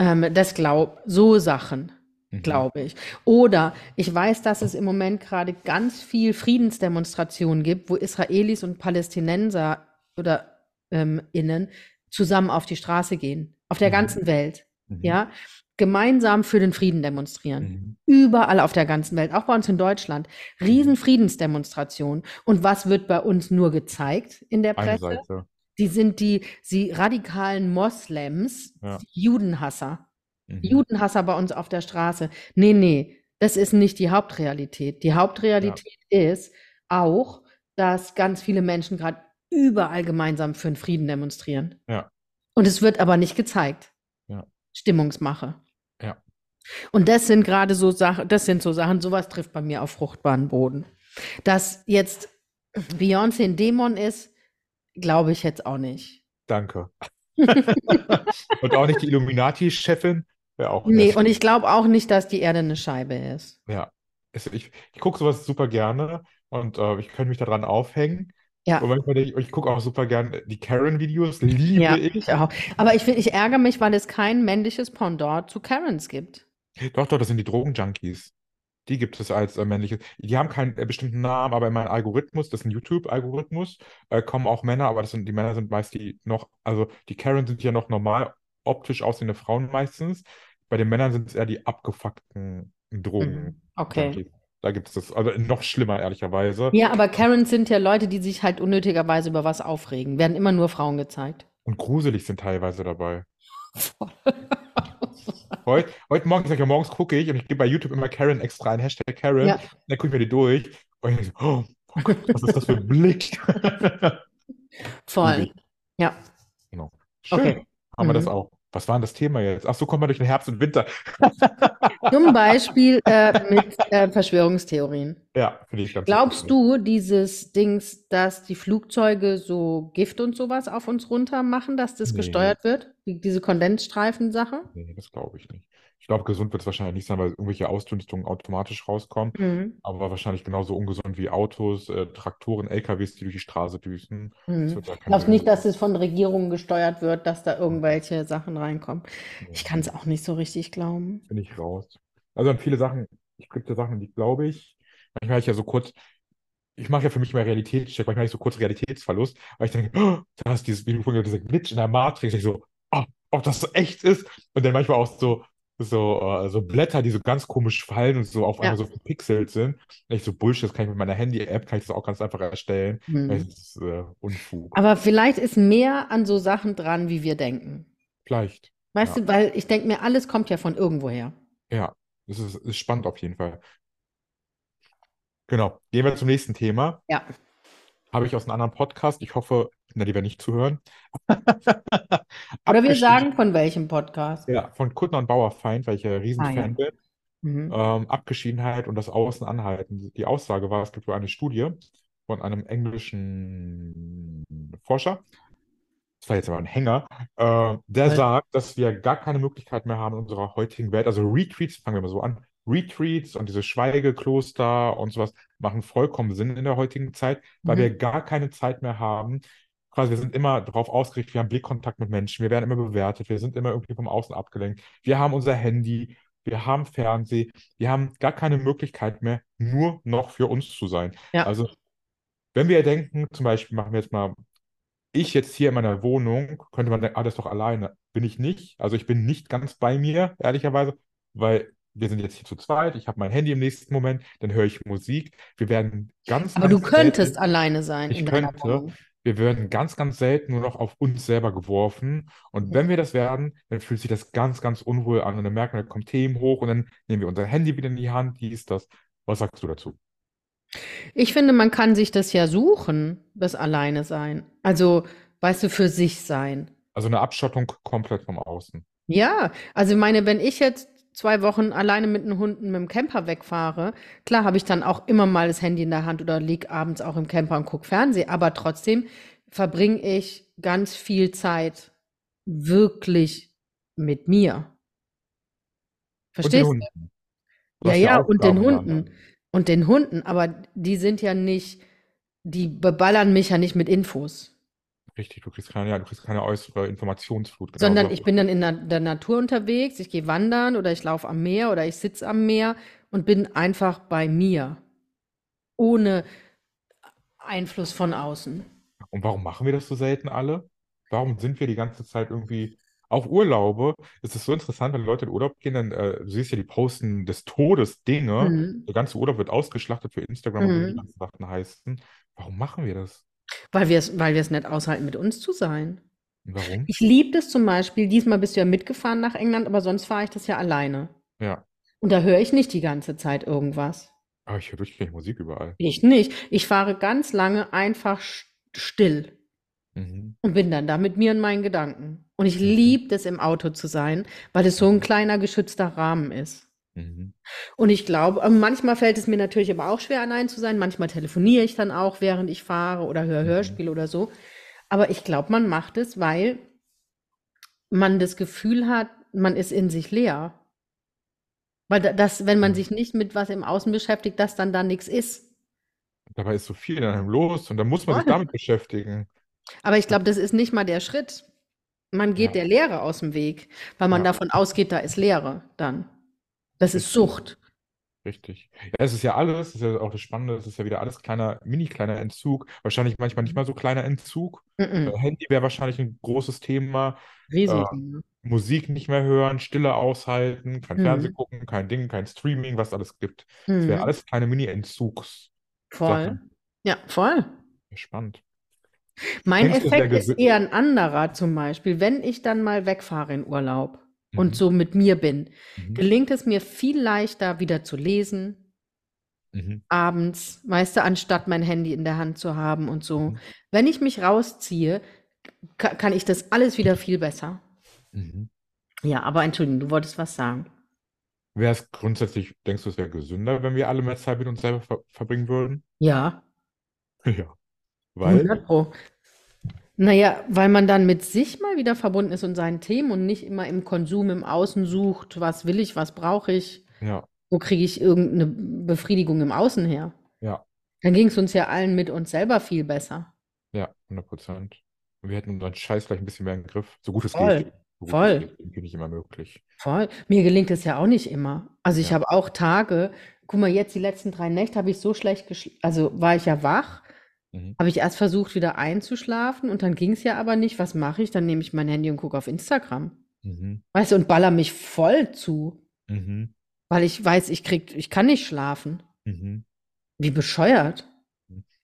Speaker 1: ähm, das glaub, so Sachen
Speaker 2: Mhm.
Speaker 1: glaube ich. Oder ich weiß, dass es im Moment gerade ganz viel Friedensdemonstrationen gibt, wo Israelis und Palästinenser oder ähm, innen zusammen auf die Straße gehen, auf der
Speaker 2: Mhm.
Speaker 1: ganzen Welt,
Speaker 2: Mhm.
Speaker 1: ja, gemeinsam für den Frieden demonstrieren.
Speaker 2: Mhm.
Speaker 1: Überall auf der ganzen Welt, auch bei uns in Deutschland. Riesen Friedensdemonstrationen. Und was wird bei uns nur gezeigt in der Presse?
Speaker 2: Seite.
Speaker 1: Die sind die, die radikalen Moslems,
Speaker 2: Ja.
Speaker 1: die Judenhasser.
Speaker 2: Mhm.
Speaker 1: Judenhasser bei uns auf der Straße. Nee, nee, das ist nicht die Hauptrealität. Die Hauptrealität ist auch, dass ganz viele Menschen gerade überall gemeinsam für den Frieden demonstrieren.
Speaker 2: Ja.
Speaker 1: Und es wird aber nicht gezeigt.
Speaker 2: Ja.
Speaker 1: Stimmungsmache.
Speaker 2: Ja.
Speaker 1: Und das sind gerade so Sachen, das sind so Sachen, sowas trifft bei mir auf fruchtbaren Boden. Dass jetzt Beyoncé ein Dämon ist, glaube ich jetzt auch nicht.
Speaker 2: Danke. (laughs) Und auch nicht die Illuminati-Chefin, wäre auch
Speaker 1: Nee, und ich glaube auch nicht, dass die Erde eine Scheibe ist.
Speaker 2: Ja. Ich, ich gucke sowas super gerne und äh, ich könnte mich daran aufhängen.
Speaker 1: Ja.
Speaker 2: Und manchmal ich, ich gucke auch super gerne die Karen-Videos, liebe
Speaker 1: Ja,
Speaker 2: ich.
Speaker 1: ich auch. Aber ich, find- ich ärgere mich, weil es kein männliches Pendant zu Karens gibt.
Speaker 2: Doch, doch, das sind die Drogenjunkies. Die gibt es als äh, männliches. Die haben keinen äh, bestimmten Namen, aber in meinem Algorithmus, das ist ein YouTube-Algorithmus, äh, kommen auch Männer, aber das sind, die Männer sind meist die noch, also die Karen sind ja noch normal optisch aussehende Frauen meistens. Bei den Männern sind es eher die abgefuckten Drogen.
Speaker 1: Mhm. Okay.
Speaker 2: Da gibt es das, also noch schlimmer, ehrlicherweise.
Speaker 1: Ja, aber Karens sind ja Leute, die sich halt unnötigerweise über was aufregen. Werden immer nur Frauen gezeigt.
Speaker 2: Und gruselig sind teilweise dabei. (laughs) Heute, heute Morgen, ich sag ja, morgens gucke ich und ich gebe bei YouTube immer Karen extra ein, Hashtag Karen.
Speaker 1: Ja.
Speaker 2: Dann gucke ich mir die durch und ich denke so, oh, oh Gott, was ist das für ein Blick?
Speaker 1: Voll. (laughs) Ja.
Speaker 2: Schön,
Speaker 1: Okay.
Speaker 2: haben wir das
Speaker 1: Mhm.
Speaker 2: auch. Was war denn das Thema jetzt? Ach so, kommen wir durch den Herbst und Winter. (laughs)
Speaker 1: Zum Beispiel äh, mit äh, Verschwörungstheorien.
Speaker 2: Ja, finde ich ganz
Speaker 1: Glaubst
Speaker 2: lustig.
Speaker 1: du, dieses Dings, dass die Flugzeuge so Gift und sowas auf uns runter machen, dass das
Speaker 2: Nee.
Speaker 1: gesteuert wird? Die, diese Kondensstreifen-Sache?
Speaker 2: Nee, das glaube ich nicht. Ich glaube, gesund wird es wahrscheinlich nicht sein, weil irgendwelche Ausdünstungen automatisch rauskommen.
Speaker 1: Mhm.
Speaker 2: Aber wahrscheinlich genauso ungesund wie Autos, äh, Traktoren, LKWs, die durch die Straße düsen.
Speaker 1: Mhm.
Speaker 2: da
Speaker 1: Glaubst
Speaker 2: Sinn.
Speaker 1: nicht, dass es von Regierungen gesteuert wird, dass da irgendwelche Sachen reinkommen? Ich kann es auch nicht so richtig glauben.
Speaker 2: Bin ich raus. Also an viele Sachen, es gibt ja Sachen, die glaube ich. Manchmal habe ich ja so kurz, ich mache ja für mich immer Realitätscheck, manchmal habe ich so kurz Realitätsverlust, weil ich denke, oh, da ist dieses, hast, dieser Glitch in der Matrix. Ich so, oh, ob das so echt ist. Und dann manchmal auch so, so, äh, so Blätter, die so ganz komisch fallen und so auf
Speaker 1: Ja.
Speaker 2: einmal so verpixelt sind. Ich so, Bullshit, das kann ich mit meiner Handy-App, kann ich das auch ganz einfach erstellen.
Speaker 1: Mhm.
Speaker 2: Ist äh, Unfug.
Speaker 1: Aber vielleicht ist mehr an so Sachen dran, wie wir denken.
Speaker 2: Vielleicht.
Speaker 1: Weißt
Speaker 2: Ja.
Speaker 1: du, weil ich denke mir, alles kommt ja von irgendwoher.
Speaker 2: Ja, das ist, ist spannend auf jeden Fall. Genau. Gehen wir zum nächsten Thema.
Speaker 1: Ja.
Speaker 2: Habe ich aus einem anderen Podcast. Ich hoffe, na, die werden nicht zuhören. (laughs)
Speaker 1: Oder wir sagen von welchem Podcast.
Speaker 2: Ja, von Kuttner und Bauerfeind, weil ich ja Riesenfan
Speaker 1: Ah, ja.
Speaker 2: bin.
Speaker 1: Mhm.
Speaker 2: Ähm, Abgeschiedenheit und das Außenanhalten. Die Aussage war, es gibt wohl eine Studie von einem englischen Forscher. Das war jetzt aber ein Hänger. Äh, der sagt, dass wir gar keine Möglichkeit mehr haben in unserer heutigen Welt. Also Retweets, fangen wir mal so an. Retreats und diese Schweigekloster und sowas machen vollkommen Sinn in der heutigen Zeit, weil
Speaker 1: Mhm.
Speaker 2: wir gar keine Zeit mehr haben. Quasi, wir sind immer darauf ausgerichtet, wir haben Blickkontakt mit Menschen, wir werden immer bewertet, wir sind immer irgendwie vom Außen abgelenkt. Wir haben unser Handy, wir haben Fernsehen, wir haben gar keine Möglichkeit mehr, nur noch für uns zu sein.
Speaker 1: Ja.
Speaker 2: Also, wenn wir denken, zum Beispiel machen wir jetzt mal, ich jetzt hier in meiner Wohnung, könnte man denken, ah, das ist doch alleine. Bin ich nicht. Also ich bin nicht ganz bei mir, ehrlicherweise, weil wir sind jetzt hier zu zweit, ich habe mein Handy im nächsten Moment, dann höre ich Musik. Wir werden ganz,
Speaker 1: Aber du
Speaker 2: ganz
Speaker 1: könntest
Speaker 2: selten,
Speaker 1: alleine sein
Speaker 2: ich könnte,
Speaker 1: Wohnung.
Speaker 2: wir werden ganz, ganz selten nur noch auf uns selber geworfen. Und wenn wir das werden, dann fühlt sich das ganz, ganz unwohl an. Und dann merken wir, da kommen Themen hoch und dann nehmen wir unser Handy wieder in die Hand, dies, das. Was sagst du dazu?
Speaker 1: Ich finde, man kann sich das ja suchen, das Alleine sein. Also, weißt du, für sich sein.
Speaker 2: Also eine Abschottung komplett vom Außen.
Speaker 1: Ja, also ich meine, wenn ich jetzt zwei Wochen alleine mit den Hunden mit dem Camper wegfahre, klar habe ich dann auch immer mal das Handy in der Hand oder lieg abends auch im Camper und gucke Fernsehen, aber trotzdem verbringe ich ganz viel Zeit wirklich mit mir.
Speaker 2: Und den
Speaker 1: Verstehst du? Ja,
Speaker 2: ja
Speaker 1: und den. Hunden. Und den Hunden, aber die sind ja nicht, die beballern mich ja nicht mit Infos.
Speaker 2: Richtig, du kriegst keine, ja, du kriegst keine äußere Informationsflut. Genau
Speaker 1: Sondern
Speaker 2: so.
Speaker 1: ich bin dann in der, der Natur unterwegs, ich gehe wandern oder ich laufe am Meer oder ich sitze am Meer und bin einfach bei mir, ohne Einfluss von außen.
Speaker 2: Und warum machen wir das so selten alle? Warum sind wir die ganze Zeit irgendwie auf Urlaube? Es ist so interessant, wenn Leute in Urlaub gehen, dann äh, du siehst ja die posten des Todes Dinge.
Speaker 1: Mhm.
Speaker 2: Der ganze Urlaub wird ausgeschlachtet für Instagram und wie die
Speaker 1: Mhm.
Speaker 2: ganzen Sachen heißen. Warum machen wir das?
Speaker 1: Weil wir es, weil wir es nicht aushalten, mit uns zu sein.
Speaker 2: Warum?
Speaker 1: Ich liebe das zum Beispiel, diesmal bist du ja mitgefahren nach England, aber sonst fahre ich das ja alleine.
Speaker 2: Ja,
Speaker 1: Und da höre ich nicht die ganze Zeit irgendwas.
Speaker 2: aber ich höre durchgängig Musik überall.
Speaker 1: Ich nicht. Ich fahre ganz lange einfach st- still
Speaker 2: Mhm.
Speaker 1: und bin dann da mit mir und meinen Gedanken. Und ich
Speaker 2: Mhm.
Speaker 1: liebe es, im Auto zu sein, weil es so ein kleiner geschützter Rahmen ist.
Speaker 2: Mhm.
Speaker 1: Und ich glaube, ähm, manchmal fällt es mir natürlich aber auch schwer, allein zu sein. Manchmal telefoniere ich dann auch, während ich fahre oder höre
Speaker 2: Mhm.
Speaker 1: Hörspiel oder so. Aber ich glaube, man macht es, weil man das Gefühl hat, man ist in sich leer. Weil da- das, wenn man sich nicht mit was im Außen beschäftigt, dass dann da nichts ist.
Speaker 2: Dabei ist so viel in einem los und dann muss man sich damit beschäftigen.
Speaker 1: Aber ich glaube, das ist nicht mal der Schritt. Man geht
Speaker 2: Ja,
Speaker 1: der Leere aus dem Weg, weil man
Speaker 2: ja,
Speaker 1: davon ausgeht, da ist Leere dann. Das ist. Sucht.
Speaker 2: Richtig. Ja, es ist ja alles, das ist ja auch das Spannende, es ist ja wieder alles kleiner, mini kleiner Entzug. Wahrscheinlich manchmal nicht mal so kleiner Entzug. Äh,
Speaker 1: Mhm.
Speaker 2: Handy wäre wahrscheinlich ein großes Thema. Äh,
Speaker 1: Riesending.
Speaker 2: Musik nicht mehr hören, Stille aushalten, kein Fernsehen
Speaker 1: Mhm.
Speaker 2: gucken, kein Ding, kein Streaming, was alles gibt. Es wäre
Speaker 1: Mhm.
Speaker 2: alles kleine Mini-Entzugssachen.
Speaker 1: Voll. Ja, voll.
Speaker 2: Spannend.
Speaker 1: Mein
Speaker 2: Denkst
Speaker 1: Effekt ist eher ein anderer, zum Beispiel, wenn ich dann mal wegfahre in Urlaub und
Speaker 2: Mhm.
Speaker 1: so mit mir bin,
Speaker 2: Mhm.
Speaker 1: gelingt es mir viel leichter, wieder zu lesen,
Speaker 2: Mhm.
Speaker 1: abends, weißt du, anstatt mein Handy in der Hand zu haben und so.
Speaker 2: Mhm.
Speaker 1: Wenn ich mich rausziehe, ka- kann ich das alles wieder viel besser.
Speaker 2: Mhm.
Speaker 1: Ja, aber Entschuldigung, du wolltest was sagen.
Speaker 2: Wäre es grundsätzlich, denkst du, es wäre gesünder, wenn wir alle mehr Zeit mit uns selber ver verbringen würden?
Speaker 1: Ja, (laughs)
Speaker 2: Ja. Weil?
Speaker 1: 100 Pro. Naja, weil man dann mit sich mal wieder verbunden ist und seinen Themen und nicht immer im Konsum im Außen sucht, was will ich, was brauche ich,
Speaker 2: Ja,
Speaker 1: wo kriege ich irgendeine Befriedigung im Außen her.
Speaker 2: ja,
Speaker 1: Dann ging es uns ja allen mit uns selber viel besser.
Speaker 2: ja, 100 Prozent. Und wir hätten unseren Scheiß vielleicht ein bisschen mehr im Griff, so gut es
Speaker 1: Voll,
Speaker 2: geht. So gut es
Speaker 1: voll,
Speaker 2: geht, irgendwie nicht immer möglich.
Speaker 1: voll. Mir gelingt es ja auch nicht immer. Also ich
Speaker 2: Ja.
Speaker 1: habe auch Tage, guck mal, jetzt die letzten drei Nächte habe ich so schlecht geschlafen, also war ich ja wach,
Speaker 2: Mhm.
Speaker 1: habe ich erst versucht, wieder einzuschlafen und dann ging es ja aber nicht. Was mache ich? Dann nehme ich mein Handy und gucke auf Instagram.
Speaker 2: Mhm.
Speaker 1: Weißt du, und baller mich voll zu,
Speaker 2: Mhm.
Speaker 1: weil ich weiß, ich krieg, ich kann nicht schlafen.
Speaker 2: Mhm.
Speaker 1: Wie bescheuert.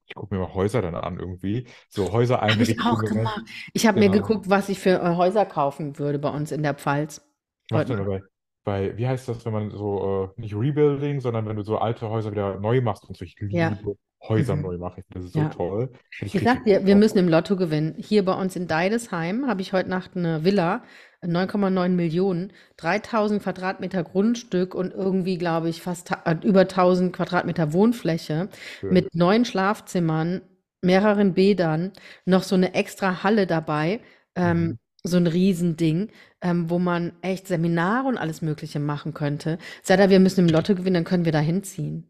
Speaker 2: Ich gucke mir mal Häuser dann an irgendwie. So
Speaker 1: Habe ich auch
Speaker 2: Häusereinrichtungen.
Speaker 1: gemacht. Ich habe mir
Speaker 2: Genau.
Speaker 1: geguckt, was ich für äh, Häuser kaufen würde bei uns in der Pfalz.
Speaker 2: Ich mache
Speaker 1: Heute
Speaker 2: dann
Speaker 1: mal.
Speaker 2: bei, bei, wie heißt das, wenn man so, äh, nicht Rebuilding, sondern wenn du so alte Häuser wieder neu machst und so. Ich
Speaker 1: Ja.
Speaker 2: liebe Häuser
Speaker 1: Mhm.
Speaker 2: neu machen. Das so
Speaker 1: Ja.
Speaker 2: toll. Ich
Speaker 1: Ich sag dir, wir müssen im Lotto gewinnen. Hier bei uns in Deidesheim habe ich heute Nacht eine Villa, 9,9 Millionen, 3000 Quadratmeter Grundstück und irgendwie, glaube ich, fast äh, über 1000 Quadratmeter Wohnfläche
Speaker 2: Schön.
Speaker 1: mit neun Schlafzimmern, mehreren Bädern, noch so eine extra Halle dabei. Ähm,
Speaker 2: Mhm.
Speaker 1: so ein Riesending, ähm, wo man echt Seminare und alles Mögliche machen könnte. Sei da, wir müssen im Lotto gewinnen, dann können wir da hinziehen.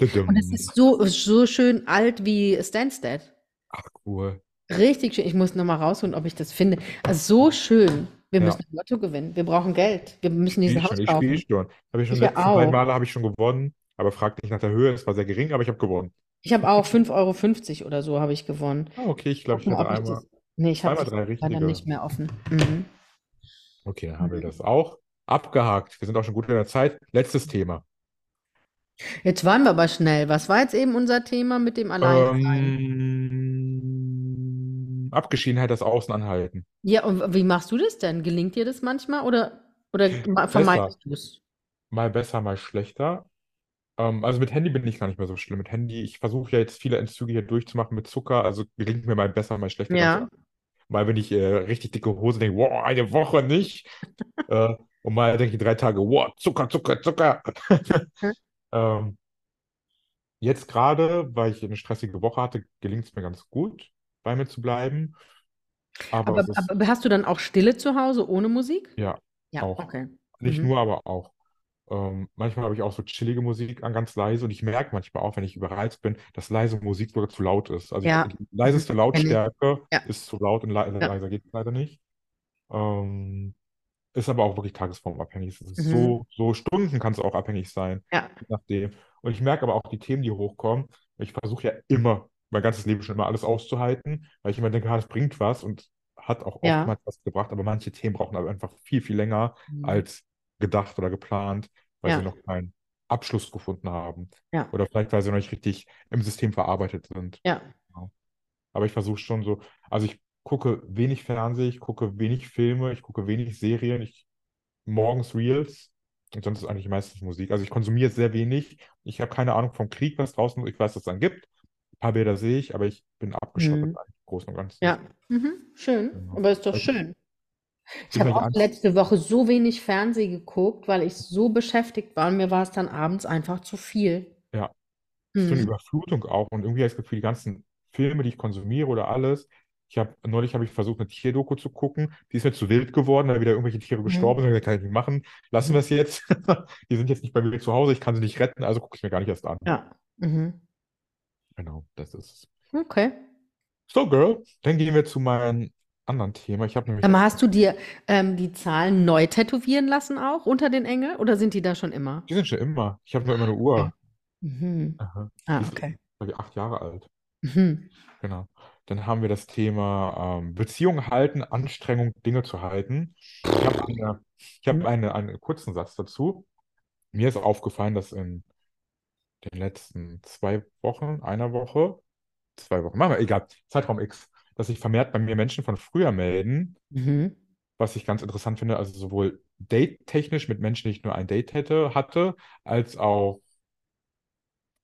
Speaker 1: Und es ist so, so schön alt wie Stansted.
Speaker 2: Ach, cool.
Speaker 1: Richtig schön. Ich muss noch mal rausholen, ob ich das finde. Also so schön. Wir
Speaker 2: Ja.
Speaker 1: müssen Lotto gewinnen. Wir brauchen Geld. Wir müssen dieses
Speaker 2: spiele
Speaker 1: Haus
Speaker 2: schon, ich spiele
Speaker 1: kaufen.
Speaker 2: schon. Habe ich schon
Speaker 1: Ich
Speaker 2: letzten beiden
Speaker 1: auch.
Speaker 2: Male habe ich schon gewonnen, aber frag nicht nach der Höhe, es war sehr gering, aber ich habe gewonnen.
Speaker 1: Ich habe auch 5,50 Euro oder so habe ich gewonnen.
Speaker 2: Ah, okay, ich glaube, ich hatte
Speaker 1: ob ich
Speaker 2: einmal,
Speaker 1: das. Nee, ich habe leider
Speaker 2: richtige.
Speaker 1: nicht mehr offen. Mhm.
Speaker 2: Okay, dann haben wir
Speaker 1: Mhm.
Speaker 2: das auch abgehakt. Wir sind auch schon gut in der Zeit. Letztes Thema.
Speaker 1: Jetzt waren wir aber schnell. Was war jetzt eben unser Thema mit dem Alleinsein?
Speaker 2: Ähm, Abgeschiedenheit, das Außenanhalten.
Speaker 1: Ja, und wie machst du das denn? Gelingt dir das manchmal oder, oder vermeidest du es?
Speaker 2: Mal besser, mal schlechter. Ähm, also mit Handy bin ich gar nicht mehr so schlimm. Mit Handy, ich versuche ja jetzt viele Entzüge hier durchzumachen mit Zucker, also gelingt mir mal besser, mal schlechter.
Speaker 1: Ja.
Speaker 2: Mal, wenn ich äh, richtig dicke Hose denke, wow, eine Woche nicht. (laughs) äh, und mal denke ich drei Tage, wow, Zucker, Zucker, Zucker.
Speaker 1: Hm.
Speaker 2: ähm, jetzt gerade, weil ich eine stressige Woche hatte, gelingt es mir ganz gut, bei mir zu bleiben. Aber
Speaker 1: Aber,
Speaker 2: ist,
Speaker 1: aber hast du dann auch Stille zu Hause ohne Musik?
Speaker 2: ja,
Speaker 1: Ja,
Speaker 2: auch.
Speaker 1: okay.
Speaker 2: Nicht
Speaker 1: Mhm.
Speaker 2: nur, aber auch. Ähm, manchmal habe ich auch so chillige Musik an, ganz leise. Und ich merke manchmal auch, wenn ich überreizt bin, dass leise Musik sogar zu laut ist. Also
Speaker 1: Ja,
Speaker 2: die leiseste. Lautstärke
Speaker 1: Ja,
Speaker 2: ist zu laut und le leiser geht es leider nicht. Ähm, ist aber auch wirklich tagesformabhängig.
Speaker 1: Mhm.
Speaker 2: so, so Stunden kann es auch abhängig sein,
Speaker 1: Ja.
Speaker 2: nachdem. Und ich merke aber auch die Themen, die hochkommen. Ich versuche ja immer, mein ganzes Leben schon immer alles auszuhalten, weil ich immer denke, ah, das bringt was und hat auch
Speaker 1: Ja.
Speaker 2: oftmals was gebracht. Aber manche Themen brauchen aber einfach viel, viel länger
Speaker 1: Mhm.
Speaker 2: als gedacht oder geplant, weil sie
Speaker 1: Ja.
Speaker 2: noch keinen Abschluss gefunden haben.
Speaker 1: Ja.
Speaker 2: Oder vielleicht, weil sie noch nicht richtig im System verarbeitet sind.
Speaker 1: Ja.
Speaker 2: Genau. Aber ich versuche schon so, also ich gucke wenig Fernsehen, ich gucke wenig Filme, ich gucke wenig Serien, ich morgens Reels und sonst ist eigentlich meistens Musik. Also ich konsumiere sehr wenig. Ich habe keine Ahnung vom Krieg, was draußen, ich weiß, dass es dann gibt. Ein paar Bilder sehe ich, aber ich bin abgeschottet
Speaker 1: Mhm.
Speaker 2: eigentlich im Großen und Ganzen.
Speaker 1: Ja. Mhm. Schön.
Speaker 2: Genau.
Speaker 1: Aber ist doch
Speaker 2: Also,
Speaker 1: schön. Ich habe auch
Speaker 2: Angst?
Speaker 1: letzte Woche so wenig Fernsehen geguckt, weil ich so beschäftigt war und mir war es dann abends einfach zu viel.
Speaker 2: Ja. so eine
Speaker 1: Mhm.
Speaker 2: Überflutung auch und irgendwie habe ich das Gefühl, die ganzen Filme, die ich konsumiere oder alles, ich habe neulich habe ich versucht, eine Tierdoku zu gucken, die ist mir zu wild geworden, weil wieder irgendwelche Tiere gestorben
Speaker 1: Mhm.
Speaker 2: sind, das kann ich nicht machen, lassen wir es jetzt. (laughs) Die sind jetzt nicht bei mir zu Hause, ich kann sie nicht retten, also gucke ich mir gar nicht erst an.
Speaker 1: Ja. Mhm.
Speaker 2: Genau, das ist es.
Speaker 1: Okay.
Speaker 2: So, Girl, dann gehen wir zu meinem anderen Thema. Ich habe nämlich,
Speaker 1: Aber hast du dir ähm, die Zahlen neu tätowieren lassen auch unter den Engel oder sind die da schon immer?
Speaker 2: die sind schon immer, ich habe nur immer eine. Uhr.
Speaker 1: Mhm.
Speaker 2: Aha.
Speaker 1: Ah,
Speaker 2: Die ist,
Speaker 1: okay.
Speaker 2: ich, acht Jahre alt.
Speaker 1: Mhm.
Speaker 2: Genau. Dann haben wir das Thema ähm, Beziehung halten, Anstrengung, Dinge zu halten. Ich habe eine, ich habe
Speaker 1: Mhm.
Speaker 2: eine, einen kurzen Satz dazu. Mir ist aufgefallen, dass in den letzten zwei Wochen, einer Woche, zwei Wochen, machen wir, egal, Zeitraum X, dass sich vermehrt bei mir Menschen von früher melden,
Speaker 1: Mhm.
Speaker 2: was ich ganz interessant finde, also sowohl date-technisch mit Menschen, die ich nur ein Date hätte, hatte, als auch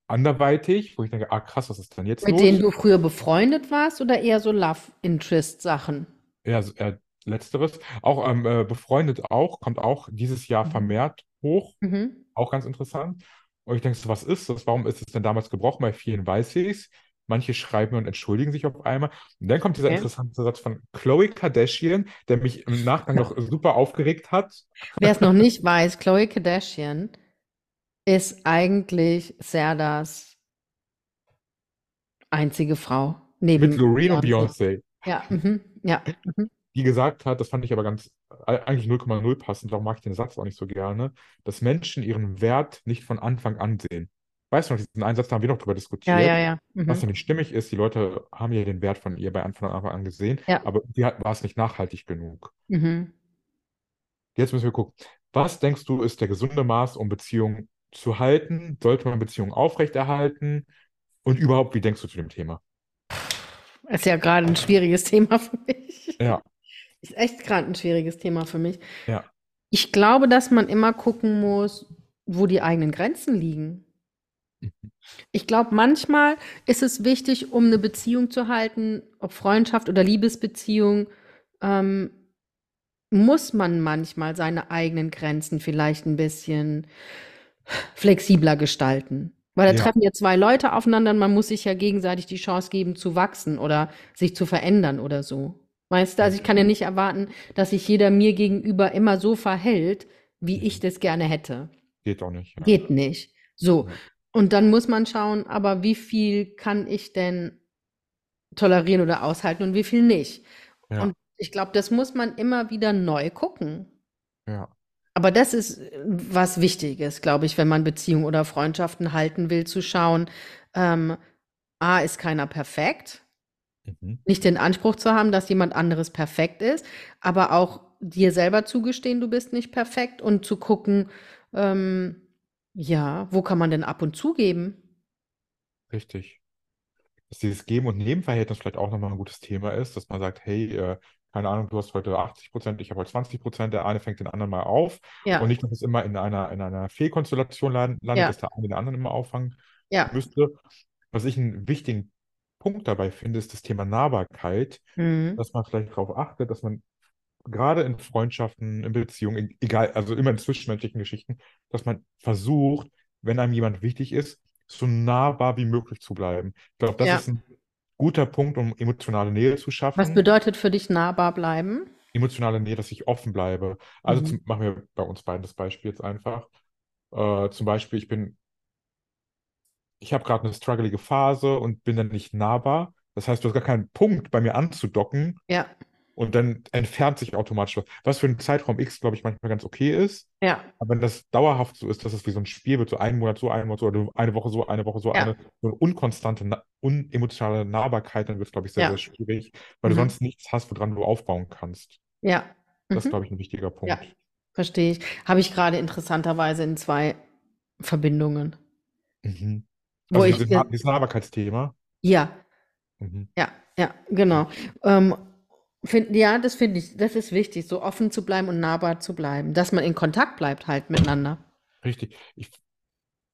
Speaker 2: anderweitig, wo ich denke, ah krass, was ist denn jetzt
Speaker 1: Mit denen
Speaker 2: los?
Speaker 1: du früher befreundet warst oder eher so Love Interest Sachen?
Speaker 2: Ja, so, äh, letzteres. Auch ähm, äh, befreundet auch, kommt auch dieses Jahr
Speaker 1: Mhm.
Speaker 2: vermehrt hoch.
Speaker 1: Mhm.
Speaker 2: Auch ganz interessant. Und ich denke so, was ist das? Warum ist es denn damals gebrochen? Bei vielen weiß ich es. Manche schreiben und entschuldigen sich auf einmal. Und dann kommt dieser
Speaker 1: Okay.
Speaker 2: interessante Satz von Khloe Kardashian, der mich im Nachgang noch (laughs) super aufgeregt hat.
Speaker 1: Wer es noch nicht weiß, Khloe Kardashian ist eigentlich Serdas einzige Frau
Speaker 2: Mit
Speaker 1: neben
Speaker 2: Loreen und
Speaker 1: Beyoncé. Ja, mhm. Ja. Mhm.
Speaker 2: die gesagt hat, das fand ich aber ganz, äh, eigentlich 0,0 passend, darum mag ich den Satz auch nicht so gerne, dass Menschen ihren Wert nicht von Anfang an sehen. Weißt du noch, diesen einen Satz, da haben wir noch drüber
Speaker 1: Ja,
Speaker 2: diskutiert,
Speaker 1: ja, ja.
Speaker 2: was ja
Speaker 1: Mhm.
Speaker 2: nicht stimmig ist. Die Leute haben ja den Wert von ihr bei Anfang an gesehen,
Speaker 1: Ja.
Speaker 2: aber die war es nicht nachhaltig genug.
Speaker 1: Mhm.
Speaker 2: Jetzt müssen wir gucken, was denkst du, ist der gesunde Maß, um Beziehungen zu halten? Sollte man Beziehungen aufrechterhalten? Und überhaupt, wie denkst du zu dem Thema?
Speaker 1: Ist ja gerade ein schwieriges Thema für mich.
Speaker 2: Ja,
Speaker 1: Ist echt gerade ein schwieriges Thema für mich.
Speaker 2: ja,
Speaker 1: Ich glaube, dass man immer gucken muss, wo die eigenen Grenzen liegen.
Speaker 2: mhm,
Speaker 1: Ich glaube, manchmal ist es wichtig, um eine Beziehung zu halten, ob Freundschaft oder Liebesbeziehung, ähm, muss man manchmal seine eigenen Grenzen vielleicht ein bisschen flexibler gestalten. Weil da
Speaker 2: ja,
Speaker 1: treffen ja zwei Leute aufeinander und man muss sich ja gegenseitig die Chance geben zu wachsen oder sich zu verändern oder so. Weißt du, also ich kann ja nicht erwarten, dass sich jeder mir gegenüber immer so verhält, wie ich
Speaker 2: Mhm.
Speaker 1: das gerne hätte.
Speaker 2: Geht auch nicht, ja.
Speaker 1: Geht nicht. So.
Speaker 2: Ja.
Speaker 1: Und dann muss man schauen, aber wie viel kann ich denn tolerieren oder aushalten und wie viel nicht? Und ich glaube, das muss man immer wieder neu gucken.
Speaker 2: Ja.
Speaker 1: Aber das ist äh, was Wichtiges, glaube ich, wenn man Beziehungen oder Freundschaften halten will, zu schauen, ähm, A, ist keiner perfekt.
Speaker 2: Mhm.
Speaker 1: Nicht den Anspruch zu haben, dass jemand anderes perfekt ist, aber auch dir selber zugestehen, du bist nicht perfekt und zu gucken, ähm, ja, wo kann man denn ab und zu geben?
Speaker 2: Richtig. Dass dieses Geben- und Nebenverhältnis vielleicht auch nochmal ein gutes Thema ist, dass man sagt, hey, äh, keine Ahnung, du hast heute 80 Prozent, ich habe heute 20 Prozent, der eine fängt den anderen mal auf.
Speaker 1: Ja,
Speaker 2: Und nicht, dass es immer in einer, in einer Fehlkonstellation lan- landet,
Speaker 1: ja,
Speaker 2: dass der eine den anderen immer auffangen
Speaker 1: ja.
Speaker 2: müsste. Was ich einen wichtigen Punkt dabei finde, ist das Thema Nahbarkeit,
Speaker 1: Mhm.
Speaker 2: dass man vielleicht darauf achtet, dass man gerade in Freundschaften, in Beziehungen, egal, also immer in zwischenmenschlichen Geschichten, dass man versucht, wenn einem jemand wichtig ist, so nahbar wie möglich zu bleiben. Ich glaube, das
Speaker 1: Ja.
Speaker 2: ist ein guter Punkt, um emotionale Nähe zu
Speaker 1: Was
Speaker 2: schaffen.
Speaker 1: bedeutet für dich nahbar bleiben?
Speaker 2: Emotionale Nähe, dass ich offen bleibe. Also
Speaker 1: Mhm.
Speaker 2: zum, machen wir bei uns beiden das Beispiel jetzt einfach. Äh, zum Beispiel, ich bin, ich habe gerade eine struggelige Phase und bin dann nicht nahbar. Das heißt, du hast gar keinen Punkt, bei mir anzudocken.
Speaker 1: Ja,
Speaker 2: Und dann entfernt sich automatisch was. Was für einen Zeitraum X, glaube ich, manchmal ganz okay ist.
Speaker 1: ja,
Speaker 2: Aber wenn das dauerhaft so ist, dass es wie so ein Spiel wird, so einen Monat so, einen Monat so, oder eine Woche so, eine Woche so,
Speaker 1: ja,
Speaker 2: eine, so eine unkonstante, na- unemotionale Nahbarkeit, dann wird es, glaube ich, sehr,
Speaker 1: ja.
Speaker 2: sehr schwierig, weil du
Speaker 1: Mhm.
Speaker 2: sonst nichts hast, woran du aufbauen kannst.
Speaker 1: Ja.
Speaker 2: Das ist,
Speaker 1: Mhm.
Speaker 2: glaube ich, ein wichtiger
Speaker 1: Ja,
Speaker 2: Punkt.
Speaker 1: verstehe ich. Habe ich gerade interessanterweise in zwei Verbindungen,
Speaker 2: Mhm.
Speaker 1: wo
Speaker 2: Also
Speaker 1: ich,
Speaker 2: dieses, Na- dieses Nahbarkeitsthema.
Speaker 1: ja,
Speaker 2: Mhm.
Speaker 1: ja, ja, genau. Ähm, find, ja, das finde ich, das ist wichtig, so offen zu bleiben und nahbar zu bleiben, dass man in Kontakt bleibt halt miteinander.
Speaker 2: Richtig. Ich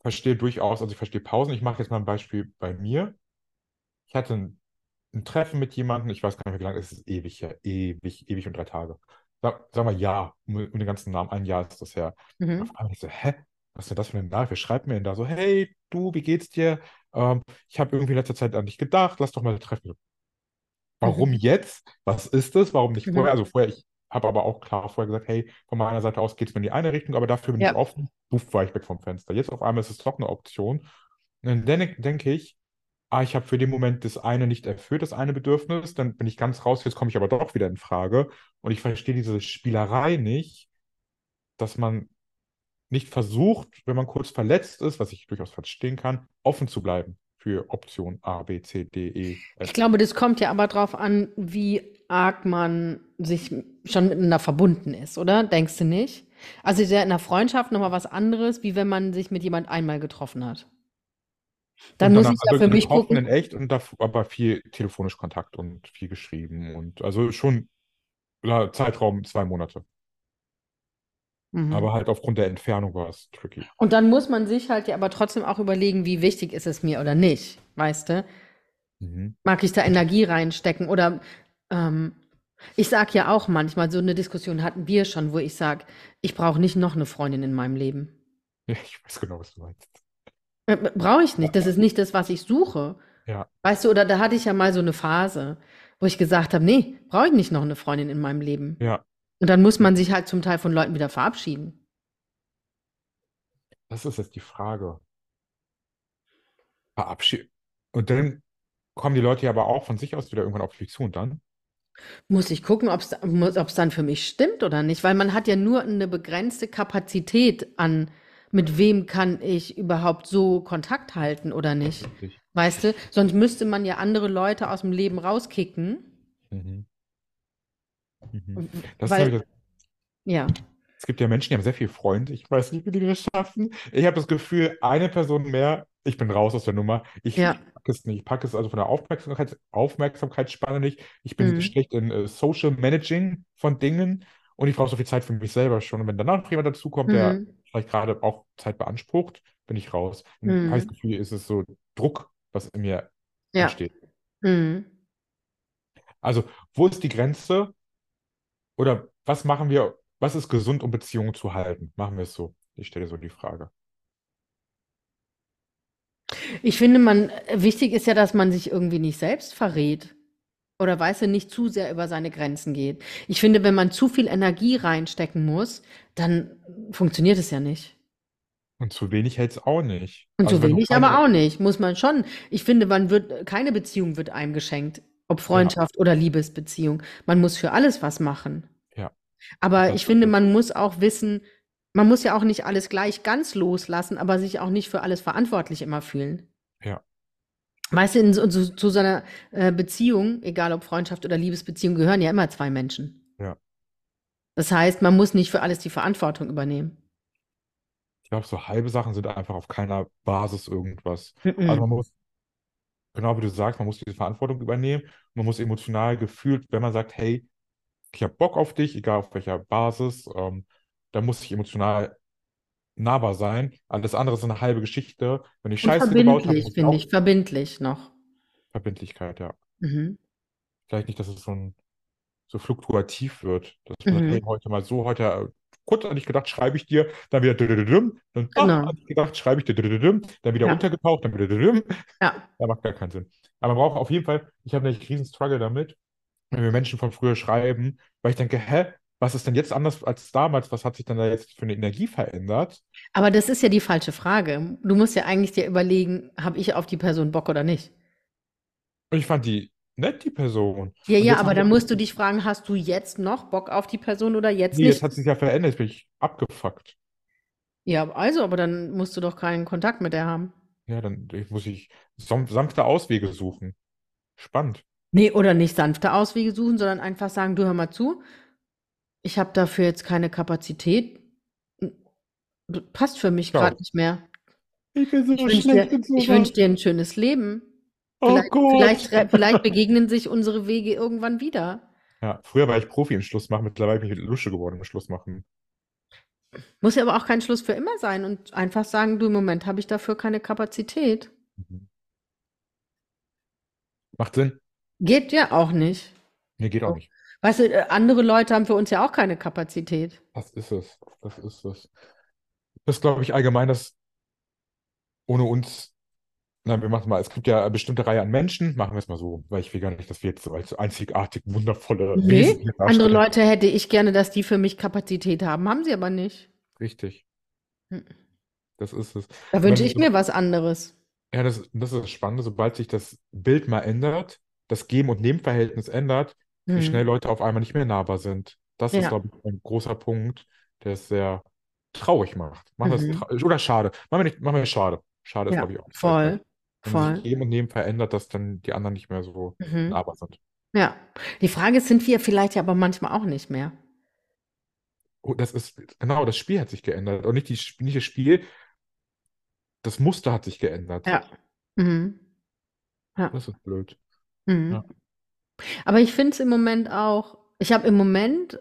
Speaker 2: verstehe durchaus, also ich verstehe Pausen. Ich mache jetzt mal ein Beispiel bei mir. Ich hatte ein, ein Treffen mit jemandem, ich weiß gar nicht, wie lange, es ist ewig her, ewig, ewig und drei Tage. Sag, sag mal ja, um, um den ganzen Namen, ein Jahr ist das her.
Speaker 1: Mhm.
Speaker 2: auf einmal ich so, hä? Was ist denn das für eine Nachricht? Wer schreibt mir denn da so, hey, du, wie geht's dir? Ähm, ich habe irgendwie in letzter Zeit an dich gedacht, lass doch mal treffen. Warum
Speaker 1: Mhm.
Speaker 2: jetzt? Was ist es? Warum nicht vorher?
Speaker 1: Mhm.
Speaker 2: Also vorher, ich habe aber auch klar vorher gesagt, hey, von meiner Seite aus geht es mir in die eine Richtung, aber dafür bin ich
Speaker 1: Ja,
Speaker 2: offen. Puff, war ich weg vom Fenster. Jetzt auf einmal ist es doch eine Option. Und dann denke denke ich, ah, ich habe für den Moment das eine nicht erfüllt, das eine Bedürfnis, dann bin ich ganz raus, jetzt komme ich aber doch wieder in Frage. Und ich verstehe diese Spielerei nicht, dass man nicht versucht, wenn man kurz verletzt ist, was ich durchaus verstehen kann, offen zu bleiben für Option A, B, C, D, E,
Speaker 1: ich
Speaker 2: F.
Speaker 1: glaube, das kommt ja aber drauf an, wie arg man sich schon miteinander verbunden ist, oder? Denkst du nicht? Also ist ja in einer Freundschaft nochmal was anderes, wie wenn man sich mit jemand einmal getroffen hat. Dann muss ich ja
Speaker 2: also
Speaker 1: für mich
Speaker 2: getroffen in
Speaker 1: gucken.
Speaker 2: echt und da, aber viel telefonisch Kontakt und viel geschrieben und also schon Zeitraum zwei Monate.
Speaker 1: Mhm.
Speaker 2: Aber halt aufgrund der Entfernung war es tricky.
Speaker 1: Und dann muss man sich halt ja aber trotzdem auch überlegen, wie wichtig ist es mir oder nicht, weißt du?
Speaker 2: Mhm.
Speaker 1: Mag ich da Energie reinstecken oder ähm, ich sage ja auch manchmal, so eine Diskussion hatten wir schon, wo ich sage, ich brauche nicht noch eine Freundin in meinem Leben.
Speaker 2: Ja, ich weiß genau, was du meinst.
Speaker 1: Äh, Brauche ich nicht. Das ist nicht das, was ich suche.
Speaker 2: ja,
Speaker 1: Weißt du, oder da hatte ich ja mal so eine Phase, wo ich gesagt habe, nee, brauche ich nicht noch eine Freundin in meinem Leben.
Speaker 2: ja.
Speaker 1: Und dann muss man sich halt zum Teil von Leuten wieder verabschieden.
Speaker 2: Das ist jetzt die Frage. Verabschied. Und dann kommen die Leute ja aber auch von sich aus wieder irgendwann auf dich zu und dann?
Speaker 1: Muss ich gucken, ob es dann für mich stimmt oder nicht, weil man hat ja nur eine begrenzte Kapazität an, mit wem kann ich überhaupt so Kontakt halten oder nicht. Weißt du? Sonst müsste man ja andere Leute aus dem Leben rauskicken,
Speaker 2: Mhm. Mhm. Das ist,
Speaker 1: weil,
Speaker 2: ich,
Speaker 1: ja,
Speaker 2: Es gibt ja Menschen, die haben sehr viele Freunde. Ich weiß nicht, wie die das schaffen. Ich habe das Gefühl, eine Person mehr, ich bin raus aus der Nummer. Ich
Speaker 1: ja,
Speaker 2: packe es nicht. Ich packe es also von der Aufmerksamkeit, Aufmerksamkeitsspanne nicht. Ich bin
Speaker 1: mhm.
Speaker 2: schlecht in äh, Social Managing von Dingen und ich brauche so viel Zeit für mich selber schon. Und wenn danach noch jemand dazukommt, der
Speaker 1: Mhm.
Speaker 2: vielleicht gerade auch Zeit beansprucht, bin ich raus. Das
Speaker 1: Mhm.
Speaker 2: Gefühl, ist es so Druck, was in mir
Speaker 1: Ja,
Speaker 2: entsteht.
Speaker 1: mhm.
Speaker 2: Also, wo ist die Grenze? Oder was machen wir, was ist gesund, um Beziehungen zu halten? Machen wir es so. Ich stelle so die Frage.
Speaker 1: Ich finde, man, wichtig ist ja, dass man sich irgendwie nicht selbst verrät. Oder weißt du, nicht zu sehr über seine Grenzen geht. Ich finde, wenn man zu viel Energie reinstecken muss, dann funktioniert es ja nicht.
Speaker 2: Und zu wenig hält es auch nicht.
Speaker 1: Und
Speaker 2: Also
Speaker 1: zu wenig aber auch nicht, muss man schon. Ich finde, man wird, keine Beziehung wird einem geschenkt, ob
Speaker 2: ja,
Speaker 1: Freundschaft oder Liebesbeziehung. Man muss für alles was machen.
Speaker 2: ja,
Speaker 1: Aber
Speaker 2: das
Speaker 1: ich finde, man muss auch wissen, man muss ja auch nicht alles gleich ganz loslassen, aber sich auch nicht für alles verantwortlich immer fühlen.
Speaker 2: Ja,
Speaker 1: Weißt du, in so, so, zu so einer äh, Beziehung, egal ob Freundschaft oder Liebesbeziehung, gehören ja immer zwei Menschen.
Speaker 2: ja.
Speaker 1: Das heißt, man muss nicht für alles die Verantwortung übernehmen.
Speaker 2: Ich glaube, so halbe Sachen sind einfach auf keiner Basis irgendwas. Also
Speaker 1: Mhm.
Speaker 2: man muss, genau wie du sagst, man muss diese Verantwortung übernehmen. Man muss emotional gefühlt, wenn man sagt, hey, ich habe Bock auf dich, egal auf welcher Basis, ähm, dann muss ich emotional nahbar sein. Alles andere ist eine halbe Geschichte. Wenn ich Scheiße gebaut habe,
Speaker 1: verbindlich, finde ich, verbindlich noch.
Speaker 2: Verbindlichkeit, ja.
Speaker 1: Mhm.
Speaker 2: Vielleicht nicht, dass es so ein, so fluktuativ wird, dass man sagt, hey,
Speaker 1: Mhm.
Speaker 2: heute mal so, heute äh, kurz an dich gedacht, schreibe ich dir, dann wieder dann ach,
Speaker 1: Genau.
Speaker 2: an dich gedacht, schreibe ich dir dann wieder
Speaker 1: Ja,
Speaker 2: untergetaucht, dann wieder
Speaker 1: ja.
Speaker 2: Ja, macht gar keinen Sinn. Aber man braucht auf jeden Fall, ich habe nämlich riesen Struggle damit, wenn wir Menschen von früher schreiben, weil ich denke, hä, was ist denn jetzt anders als damals? Was hat sich denn da jetzt für eine Energie verändert?
Speaker 1: Aber das ist ja die falsche Frage. Du musst ja eigentlich dir überlegen, habe ich auf die Person Bock oder nicht?
Speaker 2: Ich fand die nett, die Person.
Speaker 1: Ja, ja,
Speaker 2: jetzt
Speaker 1: aber dann musst du dich fragen, hast du jetzt noch Bock auf die Person oder jetzt
Speaker 2: nee, jetzt
Speaker 1: nicht?
Speaker 2: hat sich ja verändert, jetzt bin ich abgefuckt.
Speaker 1: Ja, also, aber dann musst du doch keinen Kontakt mit der haben.
Speaker 2: Ja, dann muss ich sanfte Auswege suchen. Spannend.
Speaker 1: Nee, oder nicht sanfte Auswege suchen, sondern einfach sagen, du hör mal zu, ich habe dafür jetzt keine Kapazität. Passt für mich gerade nicht mehr.
Speaker 2: Ich so
Speaker 1: Ich wünsche dir, ich wünsch dir ein schönes Leben.
Speaker 2: Oh
Speaker 1: Vielleicht, vielleicht, vielleicht begegnen sich unsere Wege irgendwann wieder.
Speaker 2: Ja, früher war ich Profi im Schluss machen, mittlerweile bin ich Lusche geworden im Schluss machen.
Speaker 1: Muss ja aber auch kein Schluss für immer sein und einfach sagen, du, im Moment habe ich dafür keine Kapazität.
Speaker 2: Mhm. Macht Sinn?
Speaker 1: Geht ja auch nicht.
Speaker 2: Nee, geht auch
Speaker 1: So.
Speaker 2: nicht.
Speaker 1: Weißt du, äh, andere Leute haben für uns ja auch keine Kapazität.
Speaker 2: Das ist es. Das ist es. Das glaube ich allgemein, dass ohne uns, nein, wir machen mal, es gibt ja eine bestimmte Reihe an Menschen, machen wir es mal so, weil ich will gar nicht, dass wir jetzt so als einzigartig wundervolle
Speaker 1: Nee, andere. Leute hätte ich gerne, dass die für mich Kapazität haben, haben sie aber nicht.
Speaker 2: Richtig,
Speaker 1: Hm.
Speaker 2: das ist es.
Speaker 1: Da wünsche ich mir was anderes.
Speaker 2: ja, das, das ist das Spannende, sobald sich das Bild mal ändert, das Geben- und Nehmen-Verhältnis ändert, wie schnell
Speaker 1: Hm.
Speaker 2: Leute auf einmal nicht mehr nahbar sind. Das ist,
Speaker 1: Ja.
Speaker 2: glaube ich, ein großer Punkt, der es sehr traurig macht. Es
Speaker 1: Mhm.
Speaker 2: tra oder schade. Machen wir nicht, wir es schade. Schade ist,
Speaker 1: Ja,
Speaker 2: glaube ich, auch das Beste.
Speaker 1: Voll,
Speaker 2: sich. Geben und Nehmen verändert, dass dann die anderen nicht mehr so
Speaker 1: Mhm.
Speaker 2: nahbar sind.
Speaker 1: Ja. Die Frage ist, sind wir vielleicht ja aber manchmal auch nicht mehr?
Speaker 2: Oh, das ist, genau, das Spiel hat sich geändert. Und nicht, die, nicht das Spiel, das Muster hat sich geändert.
Speaker 1: Ja. Mhm. Ja.
Speaker 2: Das ist blöd.
Speaker 1: Mhm.
Speaker 2: Ja.
Speaker 1: Aber ich finde es im Moment auch, ich habe im Moment,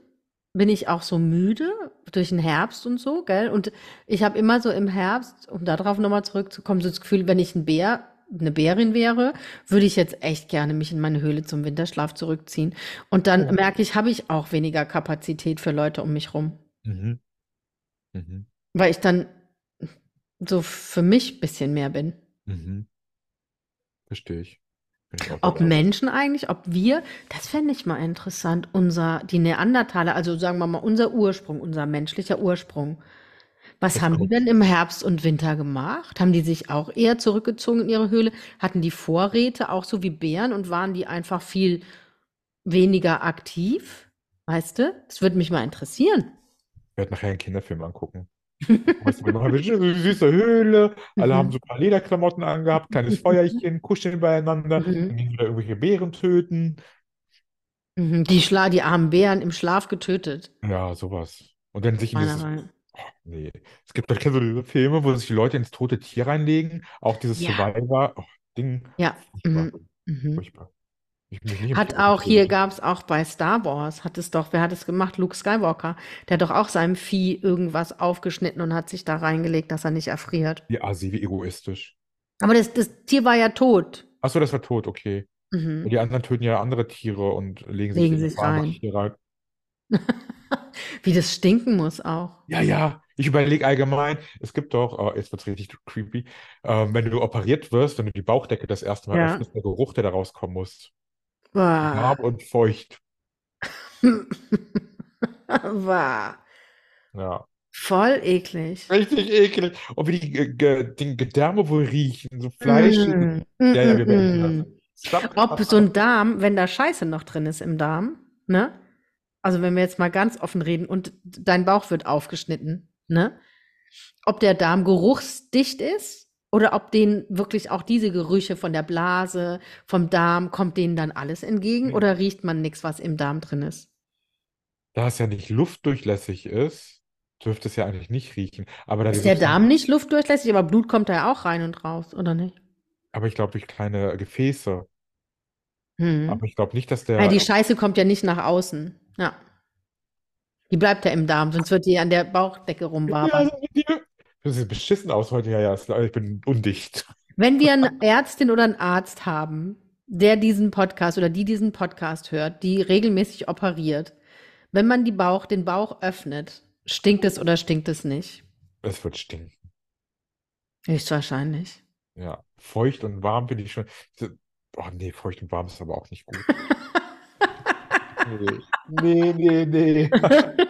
Speaker 1: bin ich auch so müde durch den Herbst und so, gell? Und ich habe immer so im Herbst, um darauf nochmal zurückzukommen, so das Gefühl, wenn ich ein Bär, eine Bärin wäre, würde ich jetzt echt gerne mich in meine Höhle zum Winterschlaf zurückziehen. Und dann
Speaker 2: Oh.
Speaker 1: merke ich, habe ich auch weniger Kapazität für Leute um mich rum.
Speaker 2: Mhm. Mhm.
Speaker 1: Weil ich dann so für mich ein bisschen mehr bin.
Speaker 2: Mhm. Verstehe ich.
Speaker 1: Ob. Menschen eigentlich, ob wir, das fände ich mal interessant, unser, die Neandertaler, also sagen wir mal, unser Ursprung, unser menschlicher Ursprung. Was
Speaker 2: Das
Speaker 1: haben die
Speaker 2: kommt.
Speaker 1: denn im Herbst und Winter gemacht? Haben die sich auch eher zurückgezogen in ihre Höhle? Hatten die Vorräte auch so wie Bären und waren die einfach viel weniger aktiv? Weißt du? Das würde mich mal interessieren.
Speaker 2: Ich werde nachher einen Kinderfilm angucken. Süße Höhle, alle haben
Speaker 1: Mhm.
Speaker 2: so ein paar Lederklamotten angehabt, kleines (laughs) Feuerchen, kuscheln beieinander, dann
Speaker 1: Mhm.
Speaker 2: gehen wieder irgendwelche Bären töten.
Speaker 1: Mhm. Die Schla, die armen Bären im Schlaf getötet.
Speaker 2: Ja, sowas. Und dann sich in dieses, oh, nee. Es gibt doch diese Filme, wo sich die Leute ins tote Tier reinlegen, auch dieses
Speaker 1: Ja,
Speaker 2: Survivor, oh, Ding,
Speaker 1: ja.
Speaker 2: furchtbar.
Speaker 1: Mhm.
Speaker 2: furchtbar.
Speaker 1: Hat auch, hier gab es auch bei Star Wars, hat es doch, wer hat es gemacht? Luke Skywalker. Der hat doch auch seinem Vieh irgendwas aufgeschnitten und hat sich da reingelegt, dass er nicht erfriert.
Speaker 2: Wie assi, wie egoistisch.
Speaker 1: Aber das, das Tier war ja tot.
Speaker 2: Achso, das war tot, okay.
Speaker 1: Mhm.
Speaker 2: Die anderen töten ja andere Tiere und legen sich
Speaker 1: Legen sich rein.
Speaker 2: Rein. (laughs)
Speaker 1: Wie das stinken muss auch.
Speaker 2: Ja, ja, ich überlege allgemein, es gibt doch, oh, jetzt wird es richtig creepy, ähm, wenn du operiert wirst, wenn du die Bauchdecke das erste Mal
Speaker 1: Ja.
Speaker 2: öffnest, der Geruch, der da rauskommen muss. Warm und feucht. (laughs)
Speaker 1: Bah.
Speaker 2: Ja.
Speaker 1: Voll eklig.
Speaker 2: Richtig eklig. Und wie die Ge- die Gedärme wohl riechen, so fleischig.
Speaker 1: Mm,
Speaker 2: Ja, ja,
Speaker 1: mm,
Speaker 2: wir beenden
Speaker 1: mm.
Speaker 2: das. Stopp.
Speaker 1: Ob so ein Darm, wenn da Scheiße noch drin ist im Darm, ne? Also wenn wir jetzt mal ganz offen reden und dein Bauch wird aufgeschnitten, ne? Ob der Darm geruchsdicht ist oder ob denen wirklich auch diese Gerüche von der Blase, vom Darm, kommt denen dann alles entgegen
Speaker 2: Nee.
Speaker 1: oder riecht man nichts, was im Darm drin ist?
Speaker 2: Da es ja nicht luftdurchlässig ist, dürfte es ja eigentlich nicht riechen. Aber da
Speaker 1: Ist der Darm nicht luftdurchlässig, aber Blut kommt da ja auch rein und raus, oder nicht?
Speaker 2: aber ich glaube durch kleine Gefäße.
Speaker 1: Hm.
Speaker 2: Aber ich glaube nicht, dass der.
Speaker 1: Ja, die Scheiße kommt ja nicht nach außen. Ja. Die bleibt ja im Darm, sonst wird die an der Bauchdecke
Speaker 2: Ja,
Speaker 1: rumwabern.
Speaker 2: also die- das sieht beschissen aus heute. Ja, ja, es- ich bin undicht.
Speaker 1: Wenn wir eine Ärztin oder einen Arzt haben, der diesen Podcast oder die diesen Podcast hört, die regelmäßig operiert, wenn man die Bauch, den Bauch öffnet, stinkt es oder stinkt es nicht?
Speaker 2: Es wird stinken.
Speaker 1: Höchstwahrscheinlich.
Speaker 2: Ja, feucht und warm bin ich schon. Oh nee, feucht und warm ist aber auch nicht gut. (laughs) Nee, nee, nee, nee. (laughs)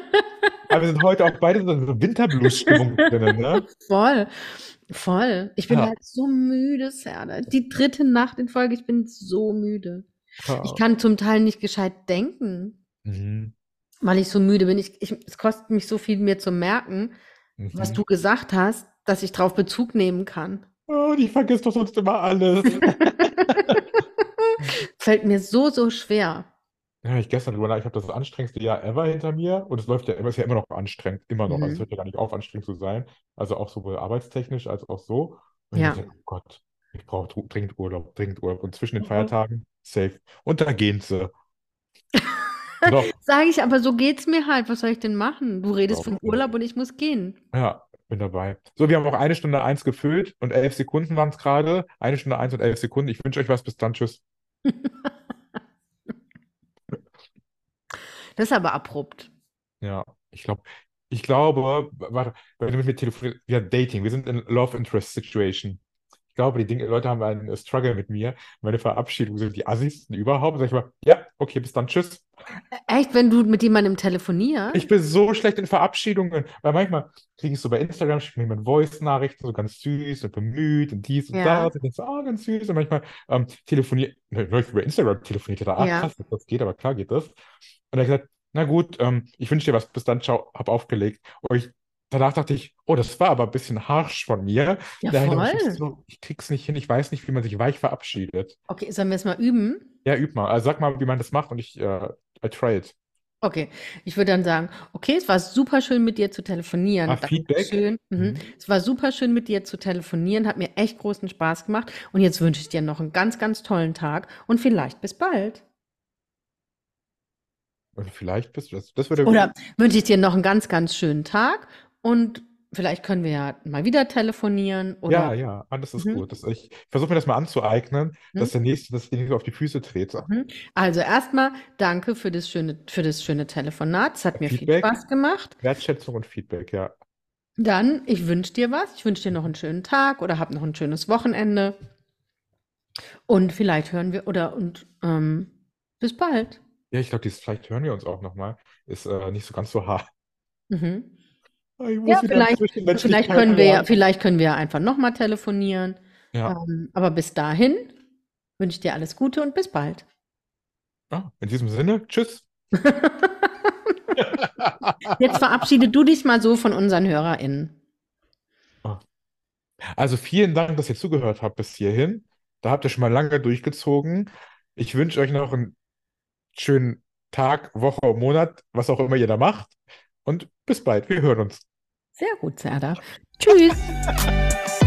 Speaker 2: Aber wir sind heute auch beide in so Winterblues-Stimmung (laughs) drin, ne?
Speaker 1: Voll, voll. Ich bin
Speaker 2: Ja.
Speaker 1: halt so müde, Serda. Die dritte Nacht in Folge, ich bin so müde. Ich kann zum Teil nicht gescheit denken,
Speaker 2: Mhm.
Speaker 1: weil ich so müde bin. Ich, ich, es kostet mich so viel, mir zu merken, was
Speaker 2: Mhm.
Speaker 1: du gesagt hast, dass ich darauf Bezug nehmen kann.
Speaker 2: Oh, die vergisst doch sonst immer alles. (laughs) (laughs)
Speaker 1: Fällt mir so, so schwer.
Speaker 2: Ja, ich gestern drüber nach, ich habe das anstrengendste Jahr ever hinter mir und es läuft ja immer, ist ja immer noch anstrengend, immer noch. Also es
Speaker 1: Mhm.
Speaker 2: hört ja gar nicht auf, anstrengend zu sein. Also auch sowohl arbeitstechnisch als auch so. Und
Speaker 1: Ja.
Speaker 2: ich denke, oh Gott, ich brauche dringend Urlaub, dringend Urlaub. Und zwischen den
Speaker 1: Mhm.
Speaker 2: Feiertagen, safe. Und da gehen sie. (laughs)
Speaker 1: Sage ich, aber so geht's mir halt. Was soll ich denn machen? Du redest von. Urlaub und ich muss gehen.
Speaker 2: ja, bin dabei. So, wir haben auch eine Stunde eins gefüllt und elf Sekunden waren es gerade. Eine Stunde eins und elf Sekunden. Ich wünsche euch was. Bis dann. Tschüss. (laughs)
Speaker 1: Das ist aber abrupt.
Speaker 2: Ja, ich glaube, ich glaube, warte, wenn du mit mir telefonierst, ja, Dating, wir sind in Love Interest Situation. Ich glaube, die Dinge, Leute haben einen Struggle mit mir. Meine Verabschiedungen sind die assigsten überhaupt. Sag ich mal, ja, okay, bis dann, tschüss.
Speaker 1: Echt, wenn du mit jemandem telefonierst?
Speaker 2: Ich bin so schlecht in Verabschiedungen, weil manchmal kriege ich so bei Instagram, schickt mir jemand Voice-Nachrichten, so ganz süß und bemüht und dies und
Speaker 1: Ja.
Speaker 2: das. Und ich so, ah, ganz süß. Und manchmal ähm, telefoniert, ne, neulich über Instagram telefoniert er da, ah,
Speaker 1: Ja.
Speaker 2: krass, das geht, aber klar geht das. Und er hat gesagt, na gut, ähm, ich wünsche dir was, bis dann, ciao, hab aufgelegt. Und ich, danach dachte ich, oh, das war aber ein bisschen harsch von mir.
Speaker 1: Ja,
Speaker 2: Da erinnere ich
Speaker 1: voll.
Speaker 2: so, ich krieg's nicht hin, ich weiß nicht, wie man sich weich verabschiedet.
Speaker 1: Okay, sollen wir es mal üben?
Speaker 2: Ja, üb mal. Also sag mal, wie man das macht und ich, äh, I try it.
Speaker 1: Okay, ich würde dann sagen, okay, es war super schön mit dir zu telefonieren.
Speaker 2: Ah, Feedback?
Speaker 1: Dankeschön. Mhm.
Speaker 2: Mhm.
Speaker 1: Es war super schön mit dir zu telefonieren, hat mir echt großen Spaß gemacht. Und jetzt wünsche ich dir noch einen ganz, ganz tollen Tag und vielleicht bis bald.
Speaker 2: Und vielleicht bist du das, das würde
Speaker 1: Oder wünsche ich dir noch einen ganz, ganz schönen Tag und vielleicht können wir ja mal wieder telefonieren
Speaker 2: Ja,
Speaker 1: oder
Speaker 2: ja, ah, das ist
Speaker 1: Mhm.
Speaker 2: gut. Das, ich versuche mir das mal anzueignen, dass der Nächste, dass ich nicht auf die Füße trete.
Speaker 1: Mhm. Also erstmal danke für das schöne, für das schöne Telefonat. Es hat mir viel
Speaker 2: Feedback?
Speaker 1: Spaß gemacht.
Speaker 2: Wertschätzung und Feedback, ja.
Speaker 1: Dann, ich wünsche dir was. Ich wünsche dir noch einen schönen Tag oder hab noch ein schönes Wochenende. Und vielleicht hören wir oder und ähm, bis bald.
Speaker 2: Ja, ich glaube, dieses vielleicht hören wir uns auch nochmal, ist äh, nicht so ganz so hart.
Speaker 1: Mhm.
Speaker 2: Ah,
Speaker 1: Ja, vielleicht, vielleicht können wir ja, vielleicht können wir einfach nochmal telefonieren.
Speaker 2: Ja.
Speaker 1: Ähm, aber bis dahin wünsche ich dir alles Gute und bis bald.
Speaker 2: Ah, in diesem Sinne, tschüss. (laughs)
Speaker 1: Jetzt verabschiede du dich mal so von unseren HörerInnen.
Speaker 2: Also vielen Dank, dass ihr zugehört habt bis hierhin. Da habt ihr schon mal lange durchgezogen. Ich wünsche euch noch einen schönen Tag, Woche, Monat, was auch immer ihr da macht. Und bis bald. Wir hören uns.
Speaker 1: Sehr gut, Serda. Tschüss. (laughs)